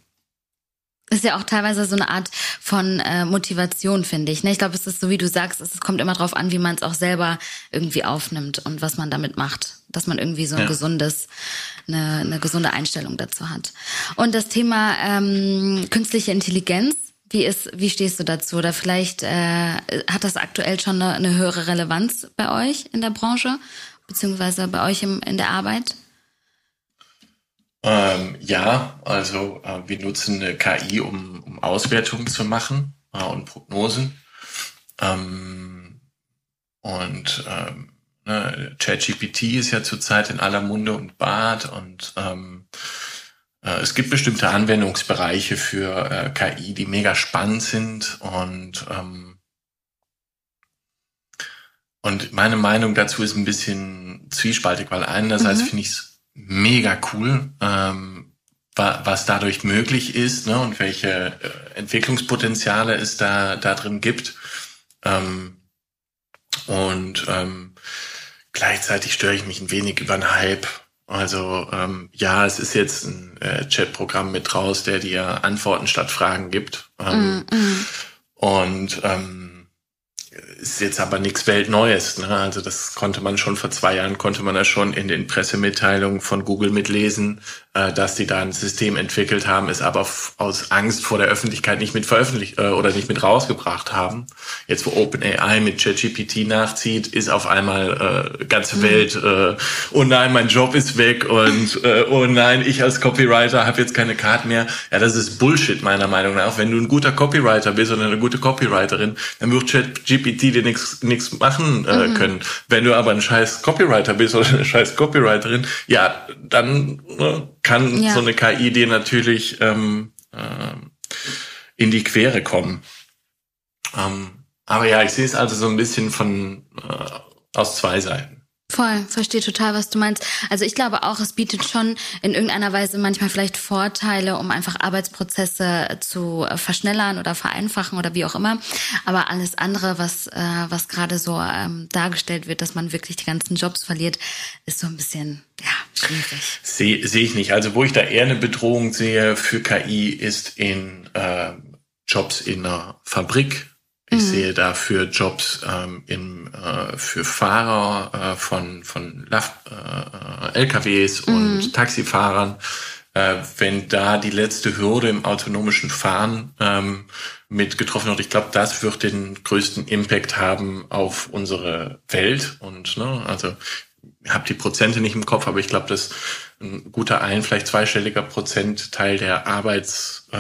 S1: ist ja auch teilweise so eine Art von äh, Motivation, finde ich. Ne? Ich glaube, es ist so, wie du sagst, es kommt immer drauf an, wie man es auch selber irgendwie aufnimmt und was man damit macht. Dass man irgendwie so ein ja. gesundes, eine, eine gesunde Einstellung dazu hat. Und das Thema ähm, künstliche Intelligenz, wie ist, wie stehst du dazu? Oder vielleicht äh, hat das aktuell schon eine, eine höhere Relevanz bei euch in der Branche, beziehungsweise bei euch im, in der Arbeit?
S2: Ähm, ja, also äh, wir nutzen eine KI, um, um Auswertungen zu machen äh, und Prognosen. Ähm, und ähm, ne, ChatGPT ist ja zurzeit in aller Munde und Bart und ähm, äh, es gibt bestimmte Anwendungsbereiche für äh, KI, die mega spannend sind und ähm, und meine Meinung dazu ist ein bisschen zwiespaltig, weil einerseits mhm. finde ich es mega cool, ähm, was dadurch möglich ist ne, und welche äh, Entwicklungspotenziale es da, da drin gibt. Ähm, und ähm, gleichzeitig störe ich mich ein wenig über den Hype. Also ähm, ja, es ist jetzt ein äh, Chat-Programm mit raus, der dir Antworten statt Fragen gibt. Ähm, mm, mm. Und ähm, ist jetzt aber nichts Weltneues. Ne? Also das konnte man schon vor zwei Jahren, konnte man ja schon in den Pressemitteilungen von Google mitlesen, äh, dass sie da ein System entwickelt haben, es aber aus Angst vor der Öffentlichkeit nicht mit veröffentlicht äh, oder nicht mit rausgebracht haben. Jetzt wo OpenAI mit ChatGPT nachzieht, ist auf einmal äh, ganze mhm. Welt, äh, oh nein, mein Job ist weg und äh, oh nein, ich als Copywriter habe jetzt keine Card mehr. Ja, das ist Bullshit meiner Meinung nach. Wenn du ein guter Copywriter bist oder eine gute Copywriterin, dann wird ChatGPT dir nichts machen äh, mhm. können. Wenn du aber ein scheiß Copywriter bist oder eine scheiß Copywriterin, ja, dann ne, kann ja. so eine KI dir natürlich ähm, äh, in die Quere kommen. Ähm, aber ja, ich sehe es also so ein bisschen von äh, aus zwei Seiten.
S1: Voll, verstehe total, was du meinst. Also ich glaube auch, es bietet schon in irgendeiner Weise manchmal vielleicht Vorteile, um einfach Arbeitsprozesse zu verschnellern oder vereinfachen oder wie auch immer. Aber alles andere, was, äh, was gerade so ähm, dargestellt wird, dass man wirklich die ganzen Jobs verliert, ist so ein bisschen, ja, schwierig.
S2: Sehe seh ich nicht. Also wo ich da eher eine Bedrohung sehe für KI ist in äh, Jobs in einer Fabrik, ich mhm. sehe dafür Jobs ähm, in, äh, für Fahrer äh, von, von Lav äh, LKWs und mhm. Taxifahrern. Äh, wenn da die letzte Hürde im autonomischen Fahren ähm, mit getroffen wird, ich glaube, das wird den größten Impact haben auf unsere Welt. Und ne, also habe die Prozente nicht im Kopf, aber ich glaube, dass ein guter ein, vielleicht zweistelliger Prozentteil der Arbeitsplätze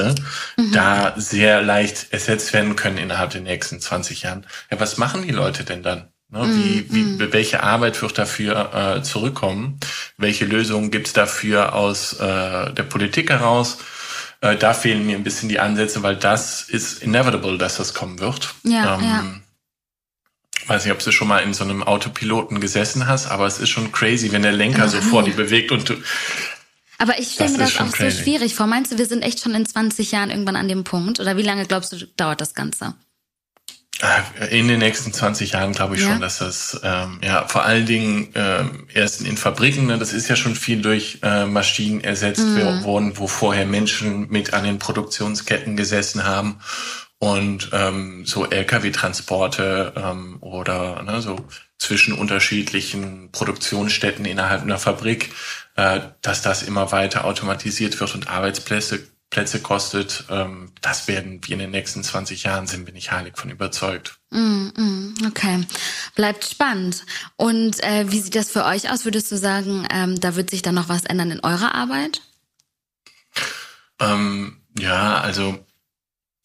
S2: ähm, äh, mhm. da sehr leicht ersetzt werden können innerhalb der nächsten 20 Jahren. Ja, was machen die Leute denn dann? Ne, wie, wie, mhm. welche Arbeit wird dafür äh, zurückkommen? Welche Lösungen gibt's dafür aus äh, der Politik heraus? Äh, da fehlen mir ein bisschen die Ansätze, weil das ist inevitable, dass das kommen wird.
S1: Ja, ähm, ja
S2: weiß nicht, ob du schon mal in so einem Autopiloten gesessen hast, aber es ist schon crazy, wenn der Lenker oh, so vor dir bewegt und du.
S1: Aber ich stelle mir das auch crazy. so schwierig vor. Meinst du, wir sind echt schon in 20 Jahren irgendwann an dem Punkt? Oder wie lange glaubst du, dauert das Ganze?
S2: Äh, in den nächsten 20 Jahren glaube ich ja. schon, dass das ähm, ja vor allen Dingen ähm, erst in Fabriken, ne, das ist ja schon viel durch äh, Maschinen ersetzt mhm. worden, wo vorher Menschen mit an den Produktionsketten gesessen haben und ähm, so Lkw-Transporte ähm, oder ne, so zwischen unterschiedlichen Produktionsstätten innerhalb einer Fabrik, äh, dass das immer weiter automatisiert wird und Arbeitsplätze Plätze kostet, ähm, das werden wir in den nächsten 20 Jahren, sind wir nicht heilig von überzeugt.
S1: Mm, mm, okay, bleibt spannend. Und äh, wie sieht das für euch aus? Würdest du sagen, ähm, da wird sich dann noch was ändern in eurer Arbeit?
S2: Ähm, ja, also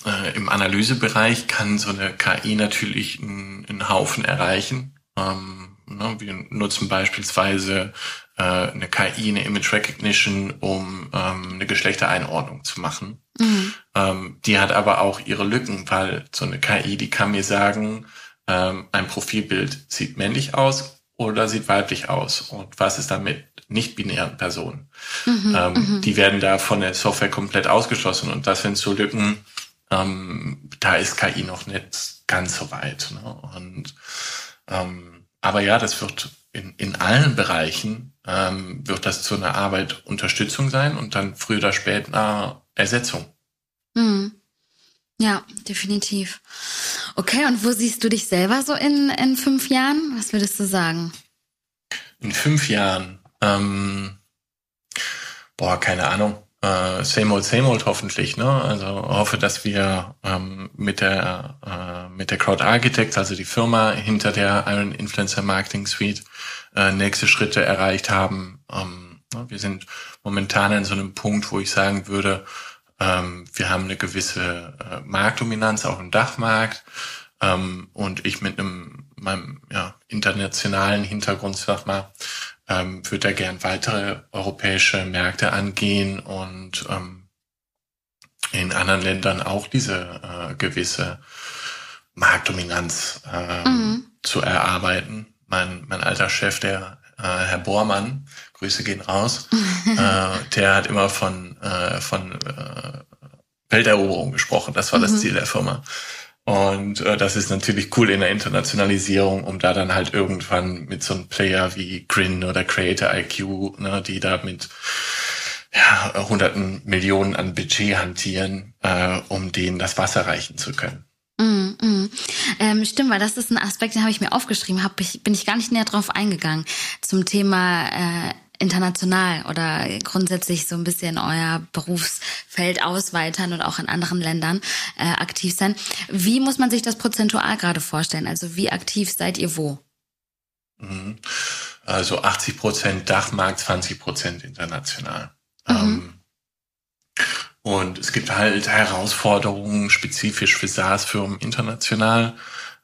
S2: äh, im Analysebereich kann so eine KI natürlich einen, einen Haufen erreichen. Ähm, ne, wir nutzen beispielsweise äh, eine KI, eine Image Recognition, um ähm, eine Geschlechtereinordnung zu machen. Mhm. Ähm, die hat aber auch ihre Lücken, weil so eine KI, die kann mir sagen, ähm, ein Profilbild sieht männlich aus oder sieht weiblich aus und was ist damit nicht-binären Personen. Mhm, ähm, mhm. die werden da von der Software komplett ausgeschlossen und das sind so Lücken, ähm, da ist KI noch nicht ganz so weit. Ne? Und ähm, aber ja, das wird in, in allen Bereichen ähm, wird das zu einer Arbeit Unterstützung sein und dann früher oder später Ersetzung.
S1: Mhm. Ja, definitiv. Okay, und wo siehst du dich selber so in, in fünf Jahren? Was würdest du sagen?
S2: In fünf Jahren, ähm, boah, keine Ahnung äh, same old, same old hoffentlich. Ne? Also hoffe, dass wir ähm, mit der äh, mit der Crowd Architects, also die Firma hinter der Iron Influencer Marketing Suite, äh, nächste Schritte erreicht haben. Ähm, ne? Wir sind momentan in so einem Punkt, wo ich sagen würde, ähm, wir haben eine gewisse äh, Marktdominanz auch im Dachmarkt ähm, und ich mit einem meinem ja, internationalen Hintergrund, sag mal, ähm, würde er gern weitere europäische Märkte angehen und ähm, in anderen Ländern auch diese äh, gewisse Marktdominanz äh, mhm. zu erarbeiten. Mein, mein alter Chef, der äh, Herr Bormann, Grüße gehen raus, äh, der hat immer von, äh, von äh, Welteroberung gesprochen. Das war mhm. das Ziel der Firma. Und äh, das ist natürlich cool in der Internationalisierung, um da dann halt irgendwann mit so einem Player wie Grin oder Creator IQ, ne, die da mit ja, hunderten Millionen an Budget hantieren, äh, um denen das Wasser reichen zu können.
S1: Mm, mm. Ähm, stimmt, weil das ist ein Aspekt, den habe ich mir aufgeschrieben, hab ich, bin ich gar nicht näher drauf eingegangen zum Thema äh, international oder grundsätzlich so ein bisschen euer Berufsfeld ausweitern und auch in anderen Ländern äh, aktiv sein. Wie muss man sich das prozentual gerade vorstellen? Also wie aktiv seid ihr wo?
S2: Mhm. Also 80 Prozent Dachmarkt, 20 Prozent international. Mhm. Ähm, und es gibt halt Herausforderungen spezifisch für SaaS-Firmen international,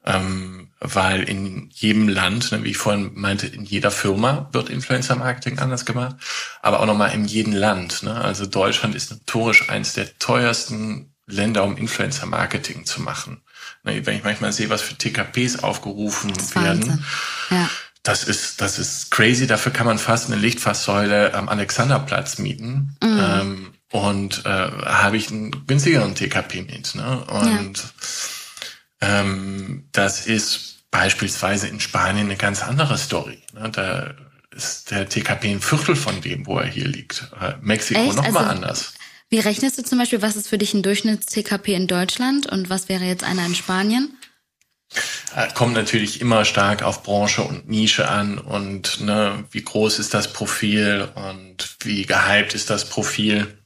S2: ähm, weil in jedem Land, ne, wie ich vorhin meinte, in jeder Firma wird Influencer-Marketing anders gemacht, aber auch nochmal in jedem Land. Ne? Also Deutschland ist notorisch eines der teuersten Länder, um Influencer-Marketing zu machen. Ne, wenn ich manchmal sehe, was für TKPs aufgerufen werden, ja. das ist das ist crazy. Dafür kann man fast eine Lichtfasssäule am Alexanderplatz mieten. Mhm. Ähm, und äh, habe ich einen günstigeren TKP mit. Ne? Und ja. Ähm, das ist beispielsweise in Spanien eine ganz andere Story. Ne? Da ist der TKP ein Viertel von dem, wo er hier liegt. Äh, Mexiko nochmal also, anders.
S1: Wie rechnest du zum Beispiel, was ist für dich ein Durchschnitts-TKP in Deutschland und was wäre jetzt einer in Spanien?
S2: Äh, kommt natürlich immer stark auf Branche und Nische an und ne, wie groß ist das Profil und wie gehypt ist das Profil.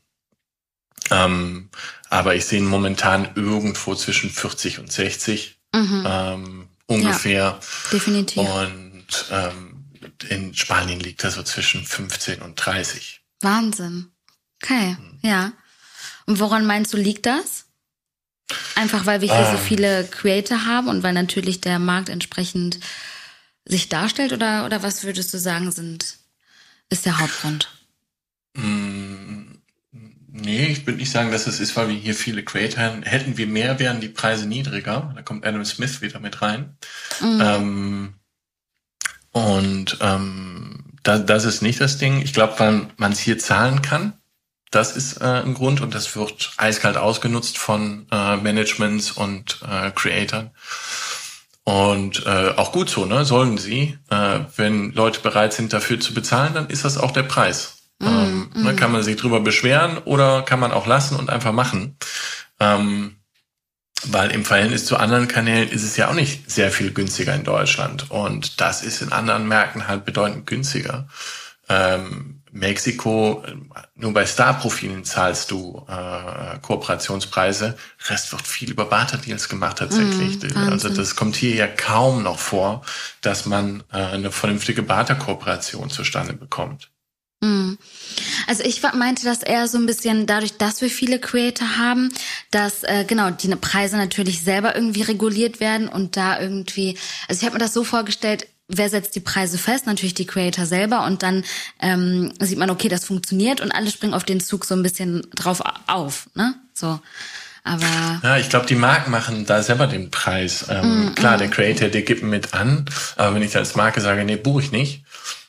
S2: Ähm, aber ich sehe ihn momentan irgendwo zwischen 40 und 60 mhm. ähm, ungefähr. Ja,
S1: definitiv.
S2: Und ähm, in Spanien liegt er so zwischen 15 und 30.
S1: Wahnsinn. Okay, mhm. ja. Und woran meinst du, liegt das? Einfach weil wir hier ähm, so viele Creator haben und weil natürlich der Markt entsprechend sich darstellt oder, oder was würdest du sagen, sind, ist der Hauptgrund?
S2: Nee, ich würde nicht sagen, dass es ist, weil wir hier viele Creator. Hätten wir mehr, wären die Preise niedriger. Da kommt Adam Smith wieder mit rein. Mhm. Ähm, und ähm, da, das ist nicht das Ding. Ich glaube, weil man es hier zahlen kann, das ist äh, ein Grund und das wird eiskalt ausgenutzt von äh, Managements und äh, Creatoren. Und äh, auch gut so, ne? Sollen sie. Äh, wenn Leute bereit sind, dafür zu bezahlen, dann ist das auch der Preis. Mm, ähm, mm. Ne, kann man sich drüber beschweren oder kann man auch lassen und einfach machen. Ähm, weil im Verhältnis zu anderen Kanälen ist es ja auch nicht sehr viel günstiger in Deutschland. Und das ist in anderen Märkten halt bedeutend günstiger. Ähm, Mexiko, nur bei Star-Profilen zahlst du äh, Kooperationspreise. Rest wird viel über Barter-Deals gemacht tatsächlich. Mm, also das kommt hier ja kaum noch vor, dass man äh, eine vernünftige Barter-Kooperation zustande bekommt.
S1: Hm. Also ich meinte das eher so ein bisschen dadurch, dass wir viele Creator haben, dass äh, genau die Preise natürlich selber irgendwie reguliert werden und da irgendwie, also ich habe mir das so vorgestellt, wer setzt die Preise fest? Natürlich die Creator selber und dann ähm, sieht man, okay, das funktioniert und alle springen auf den Zug so ein bisschen drauf auf, ne? So. Aber
S2: ja, ich glaube, die Marken machen da selber den Preis. Ähm, mm, klar, mm. der Creator, der gibt mit an, aber wenn ich als Marke sage, nee, buche ich nicht,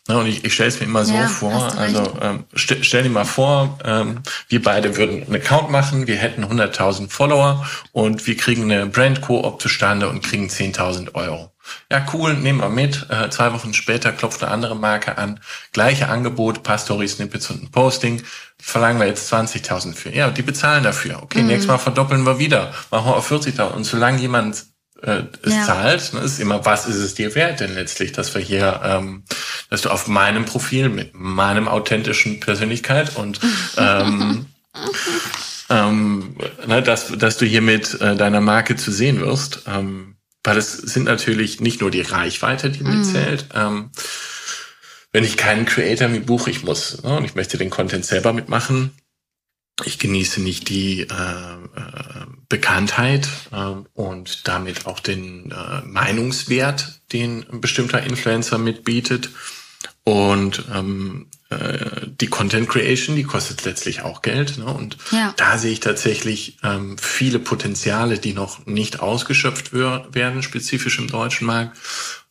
S2: Ne, und ich, ich stelle es mir immer so ja, vor, also ähm, st stell dir mal vor, ähm, wir beide würden einen Account machen, wir hätten 100.000 Follower und wir kriegen eine Brand-Koop zustande und kriegen 10.000 Euro. Ja, cool, nehmen wir mit. Äh, zwei Wochen später klopft eine andere Marke an. Gleiche Angebot, paar Story-Snippets und ein Posting. Verlangen wir jetzt 20.000 für. Ja, die bezahlen dafür. Okay, mhm. nächstes Mal verdoppeln wir wieder. Machen wir auf 40.000. Und solange jemand äh, es ja. zahlt, ne, ist immer, was ist es dir wert denn letztlich, dass wir hier, ähm, dass du auf meinem Profil mit meinem authentischen Persönlichkeit und ähm, ähm, ne, dass, dass du hier mit äh, deiner Marke zu sehen wirst, ähm, weil es sind natürlich nicht nur die Reichweite, die mhm. mitzählt. Ähm, wenn ich keinen Creator mit buche, ich muss ne, und ich möchte den Content selber mitmachen, ich genieße nicht die äh, äh, Bekanntheit äh, und damit auch den äh, Meinungswert, den ein bestimmter Influencer mitbietet. Und ähm, äh, die Content Creation, die kostet letztlich auch Geld. Ne? Und ja. da sehe ich tatsächlich ähm, viele Potenziale, die noch nicht ausgeschöpft werden, spezifisch im deutschen Markt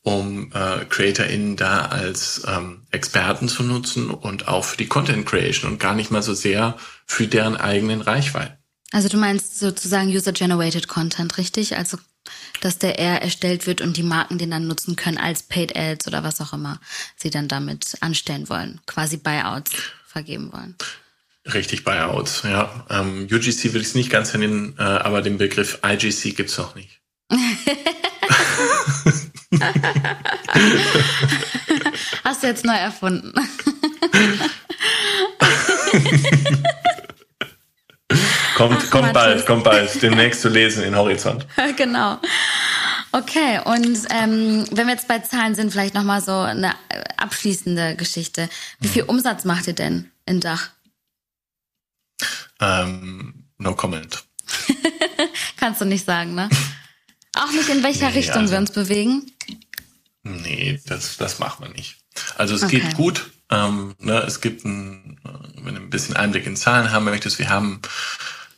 S2: um äh, CreatorInnen da als ähm, Experten zu nutzen und auch für die Content Creation und gar nicht mal so sehr für deren eigenen Reichweiten.
S1: Also du meinst sozusagen User-Generated Content, richtig? Also dass der eher erstellt wird und die Marken den dann nutzen können als Paid Ads oder was auch immer sie dann damit anstellen wollen, quasi Buyouts vergeben wollen.
S2: Richtig, Buyouts, ja. Ähm, UGC würde ich es nicht ganz nennen, äh, aber den Begriff IGC gibt's noch nicht.
S1: Hast du jetzt neu erfunden.
S2: kommt, Ach, kommt bald, kommt bald. Demnächst zu lesen in Horizont.
S1: genau. Okay, und ähm, wenn wir jetzt bei Zahlen sind, vielleicht nochmal so eine abschließende Geschichte. Wie viel Umsatz macht ihr denn in Dach?
S2: Ähm, no comment.
S1: Kannst du nicht sagen, ne? Auch nicht, in welcher nee, Richtung also, wir uns bewegen?
S2: Nee, das, das macht man nicht. Also es okay. geht gut. Ähm, ne, es gibt ein, wenn du ein bisschen Einblick in Zahlen haben möchtest, wir haben,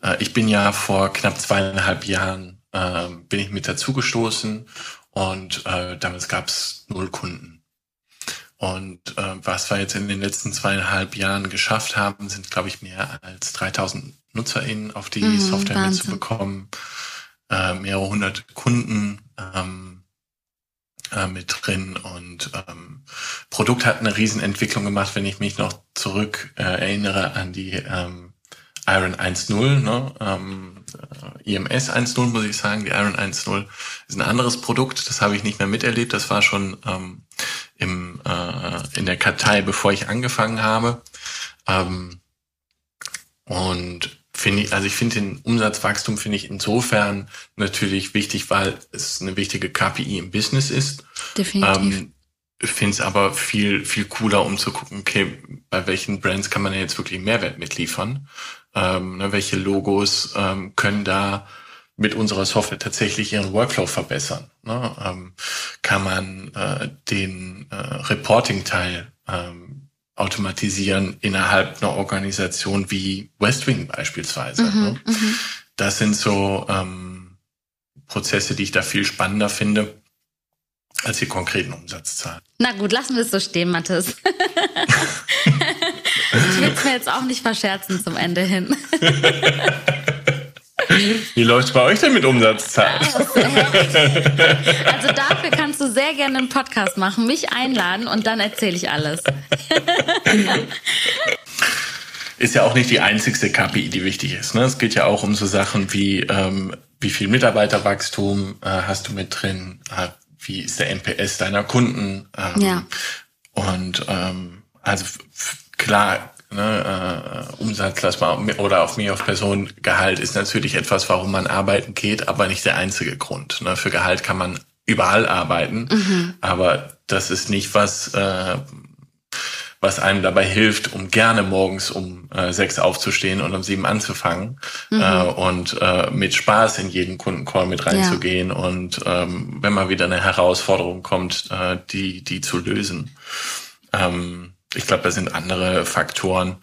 S2: äh, ich bin ja vor knapp zweieinhalb Jahren, äh, bin ich mit dazugestoßen und äh, damals gab es null Kunden. Und äh, was wir jetzt in den letzten zweieinhalb Jahren geschafft haben, sind, glaube ich, mehr als 3000 NutzerInnen auf die mhm, Software Wahnsinn. mitzubekommen, äh, mehrere hundert Kunden ähm, äh, mit drin und ähm, Produkt hat eine Riesenentwicklung gemacht, wenn ich mich noch zurück äh, erinnere an die ähm, Iron 1.0, ne? ähm, äh, IMS 1.0 muss ich sagen. Die Iron 1.0 ist ein anderes Produkt, das habe ich nicht mehr miterlebt. Das war schon ähm, im, äh, in der Kartei, bevor ich angefangen habe. Ähm, und finde ich, also ich finde den Umsatzwachstum finde ich insofern natürlich wichtig, weil es eine wichtige KPI im Business ist.
S1: Definitiv. Ähm,
S2: finde es aber viel, viel cooler, um zu gucken, okay, bei welchen Brands kann man denn jetzt wirklich Mehrwert mitliefern? Ähm, ne, welche Logos ähm, können da mit unserer Software tatsächlich ihren Workflow verbessern? Ne? Ähm, kann man äh, den äh, Reporting-Teil ähm, automatisieren innerhalb einer Organisation wie Westwing beispielsweise? Mhm, ne? Mhm. Das sind so ähm, Prozesse, die ich da viel spannender finde als die konkreten Umsatzzahlen.
S1: Na gut, lassen wir es so stehen, Mathis. ich will es mir jetzt auch nicht verscherzen zum Ende hin.
S2: Wie läuft es bei euch denn mit Umsatzzahlen?
S1: Also dafür kannst du sehr gerne einen Podcast machen, mich einladen und dann erzähle ich alles.
S2: Ist ja auch nicht die einzigste KPI, die wichtig ist. Ne? Es geht ja auch um so Sachen wie, ähm, wie viel Mitarbeiterwachstum äh, hast du mit drin, äh, wie ist der NPS deiner Kunden. Ähm, ja. Und ähm, also klar, ne, äh, Umsatz lass mal, oder auf mir auf Person Gehalt ist natürlich etwas, warum man arbeiten geht, aber nicht der einzige Grund. Ne? Für Gehalt kann man überall arbeiten, mhm. aber das ist nicht was, äh, was einem dabei hilft, um gerne morgens um äh, sechs aufzustehen und um sieben anzufangen mhm. äh, und äh, mit Spaß in jeden Kundencall mit reinzugehen ja. und ähm, wenn mal wieder eine Herausforderung kommt, äh, die die zu lösen. Ähm, ich glaube, da sind andere Faktoren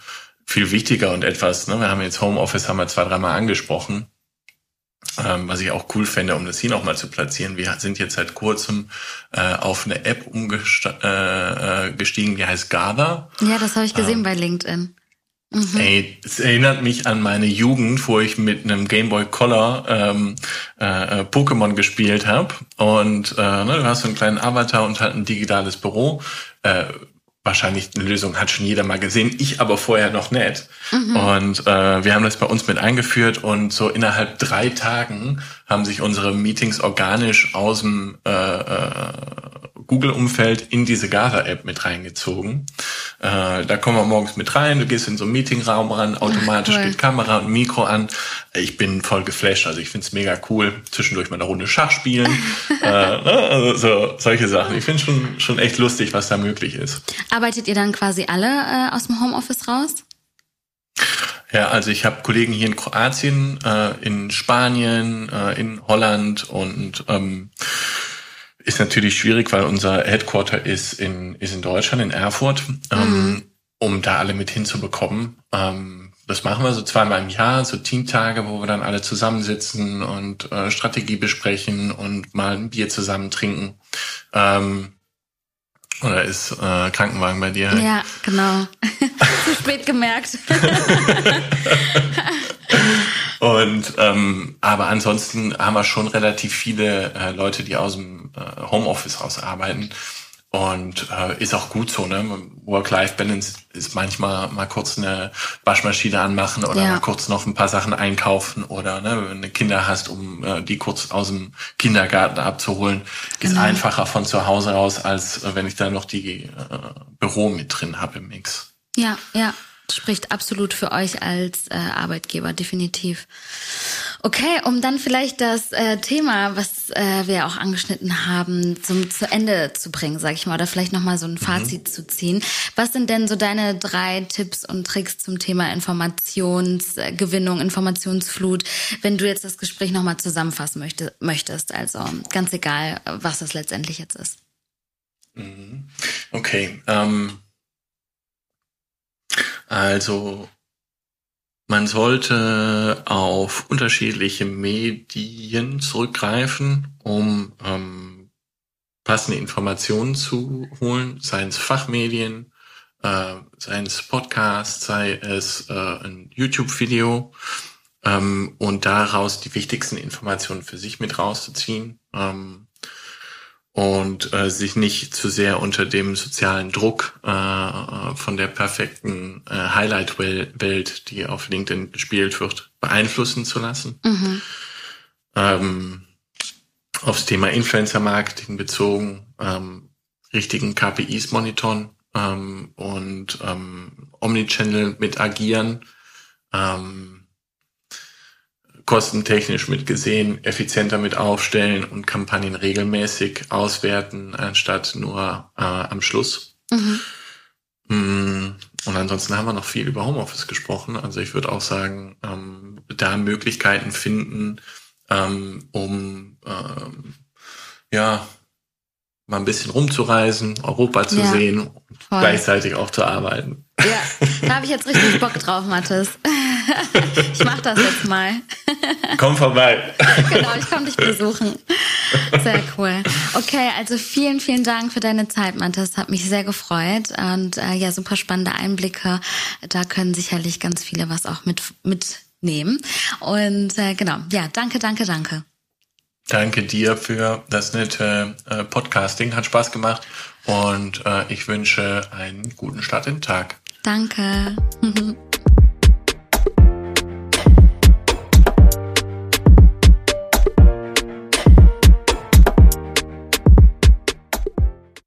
S2: viel wichtiger und etwas. Ne, wir haben jetzt Homeoffice haben wir zwei dreimal angesprochen. Ähm, was ich auch cool fände, um das hier nochmal zu platzieren. Wir sind jetzt seit kurzem äh, auf eine App umgestiegen, äh, äh die heißt Gather.
S1: Ja, das habe ich gesehen ähm, bei LinkedIn.
S2: Mhm. Ey, es erinnert mich an meine Jugend, wo ich mit einem Gameboy Color ähm, äh, äh, Pokémon gespielt habe. Und äh, ne, du hast so einen kleinen Avatar und halt ein digitales Büro. Äh, wahrscheinlich eine Lösung hat schon jeder mal gesehen, ich aber vorher noch nicht. Mhm. Und äh, wir haben das bei uns mit eingeführt und so innerhalb drei Tagen haben sich unsere Meetings organisch aus dem äh, äh, Google-Umfeld in diese Gather-App mit reingezogen. Äh, da kommen wir morgens mit rein, du gehst in so einen Meetingraum ran, automatisch Ach, geht Kamera und Mikro an. Ich bin voll geflasht, also ich find's mega cool. Zwischendurch mal eine Runde Schach spielen, äh, ne, also so, solche Sachen. Ich finde schon, schon echt lustig, was da möglich ist.
S1: Arbeitet ihr dann quasi alle äh, aus dem Homeoffice raus?
S2: Ja, also ich habe Kollegen hier in Kroatien, äh, in Spanien, äh, in Holland und ähm, ist natürlich schwierig, weil unser Headquarter ist in, ist in Deutschland, in Erfurt, ähm, mhm. ähm, um da alle mit hinzubekommen. Ähm, das machen wir so zweimal im Jahr, so Teamtage, wo wir dann alle zusammensitzen und äh, Strategie besprechen und mal ein Bier zusammen trinken. Ähm, oder ist äh, Krankenwagen bei dir?
S1: Ja, genau. Zu spät gemerkt.
S2: Und ähm, aber ansonsten haben wir schon relativ viele äh, Leute, die aus dem äh, Homeoffice raus arbeiten. und äh, ist auch gut so, ne? Work-Life-Balance ist manchmal mal kurz eine Waschmaschine anmachen oder ja. mal kurz noch ein paar Sachen einkaufen oder ne, wenn du Kinder hast, um äh, die kurz aus dem Kindergarten abzuholen, genau. ist einfacher von zu Hause aus, als äh, wenn ich da noch die äh, Büro mit drin habe im Mix.
S1: Ja, ja spricht absolut für euch als äh, Arbeitgeber, definitiv. Okay, um dann vielleicht das äh, Thema, was äh, wir auch angeschnitten haben, zum zu Ende zu bringen, sag ich mal, oder vielleicht nochmal so ein mhm. Fazit mhm. zu ziehen. Was sind denn so deine drei Tipps und Tricks zum Thema Informationsgewinnung, Informationsflut, wenn du jetzt das Gespräch nochmal zusammenfassen möchte, möchtest? Also ganz egal, was das letztendlich jetzt ist.
S2: Mhm. Okay. Ähm also man sollte auf unterschiedliche Medien zurückgreifen, um ähm, passende Informationen zu holen, seien es Fachmedien, äh, seien es Podcasts, sei es äh, ein YouTube-Video ähm, und daraus die wichtigsten Informationen für sich mit rauszuziehen. Ähm, und äh, sich nicht zu sehr unter dem sozialen Druck äh, von der perfekten äh, Highlight-Welt, die auf LinkedIn gespielt wird, beeinflussen zu lassen. Mhm. Ähm, aufs Thema Influencer-Marketing bezogen, ähm, richtigen KPIs monitoren ähm, und ähm, Omnichannel mit agieren. Ähm, kostentechnisch mit gesehen effizienter mit aufstellen und Kampagnen regelmäßig auswerten, anstatt nur äh, am Schluss. Mhm. Mm, und ansonsten haben wir noch viel über Homeoffice gesprochen. Also ich würde auch sagen, ähm, da Möglichkeiten finden, ähm, um ähm, ja mal ein bisschen rumzureisen, Europa zu ja, sehen und voll. gleichzeitig auch zu arbeiten.
S1: Ja, da habe ich jetzt richtig Bock drauf, Mathis. Ich mache das jetzt mal.
S2: Komm vorbei.
S1: Genau, ich komme dich besuchen. Sehr cool. Okay, also vielen, vielen Dank für deine Zeit, Mathis. Hat mich sehr gefreut und äh, ja, super spannende Einblicke. Da können sicherlich ganz viele was auch mit mitnehmen. Und äh, genau, ja, danke, danke, danke.
S2: Danke dir für das nette äh, Podcasting. Hat Spaß gemacht und äh, ich wünsche einen guten Start in den Tag.
S1: Danke.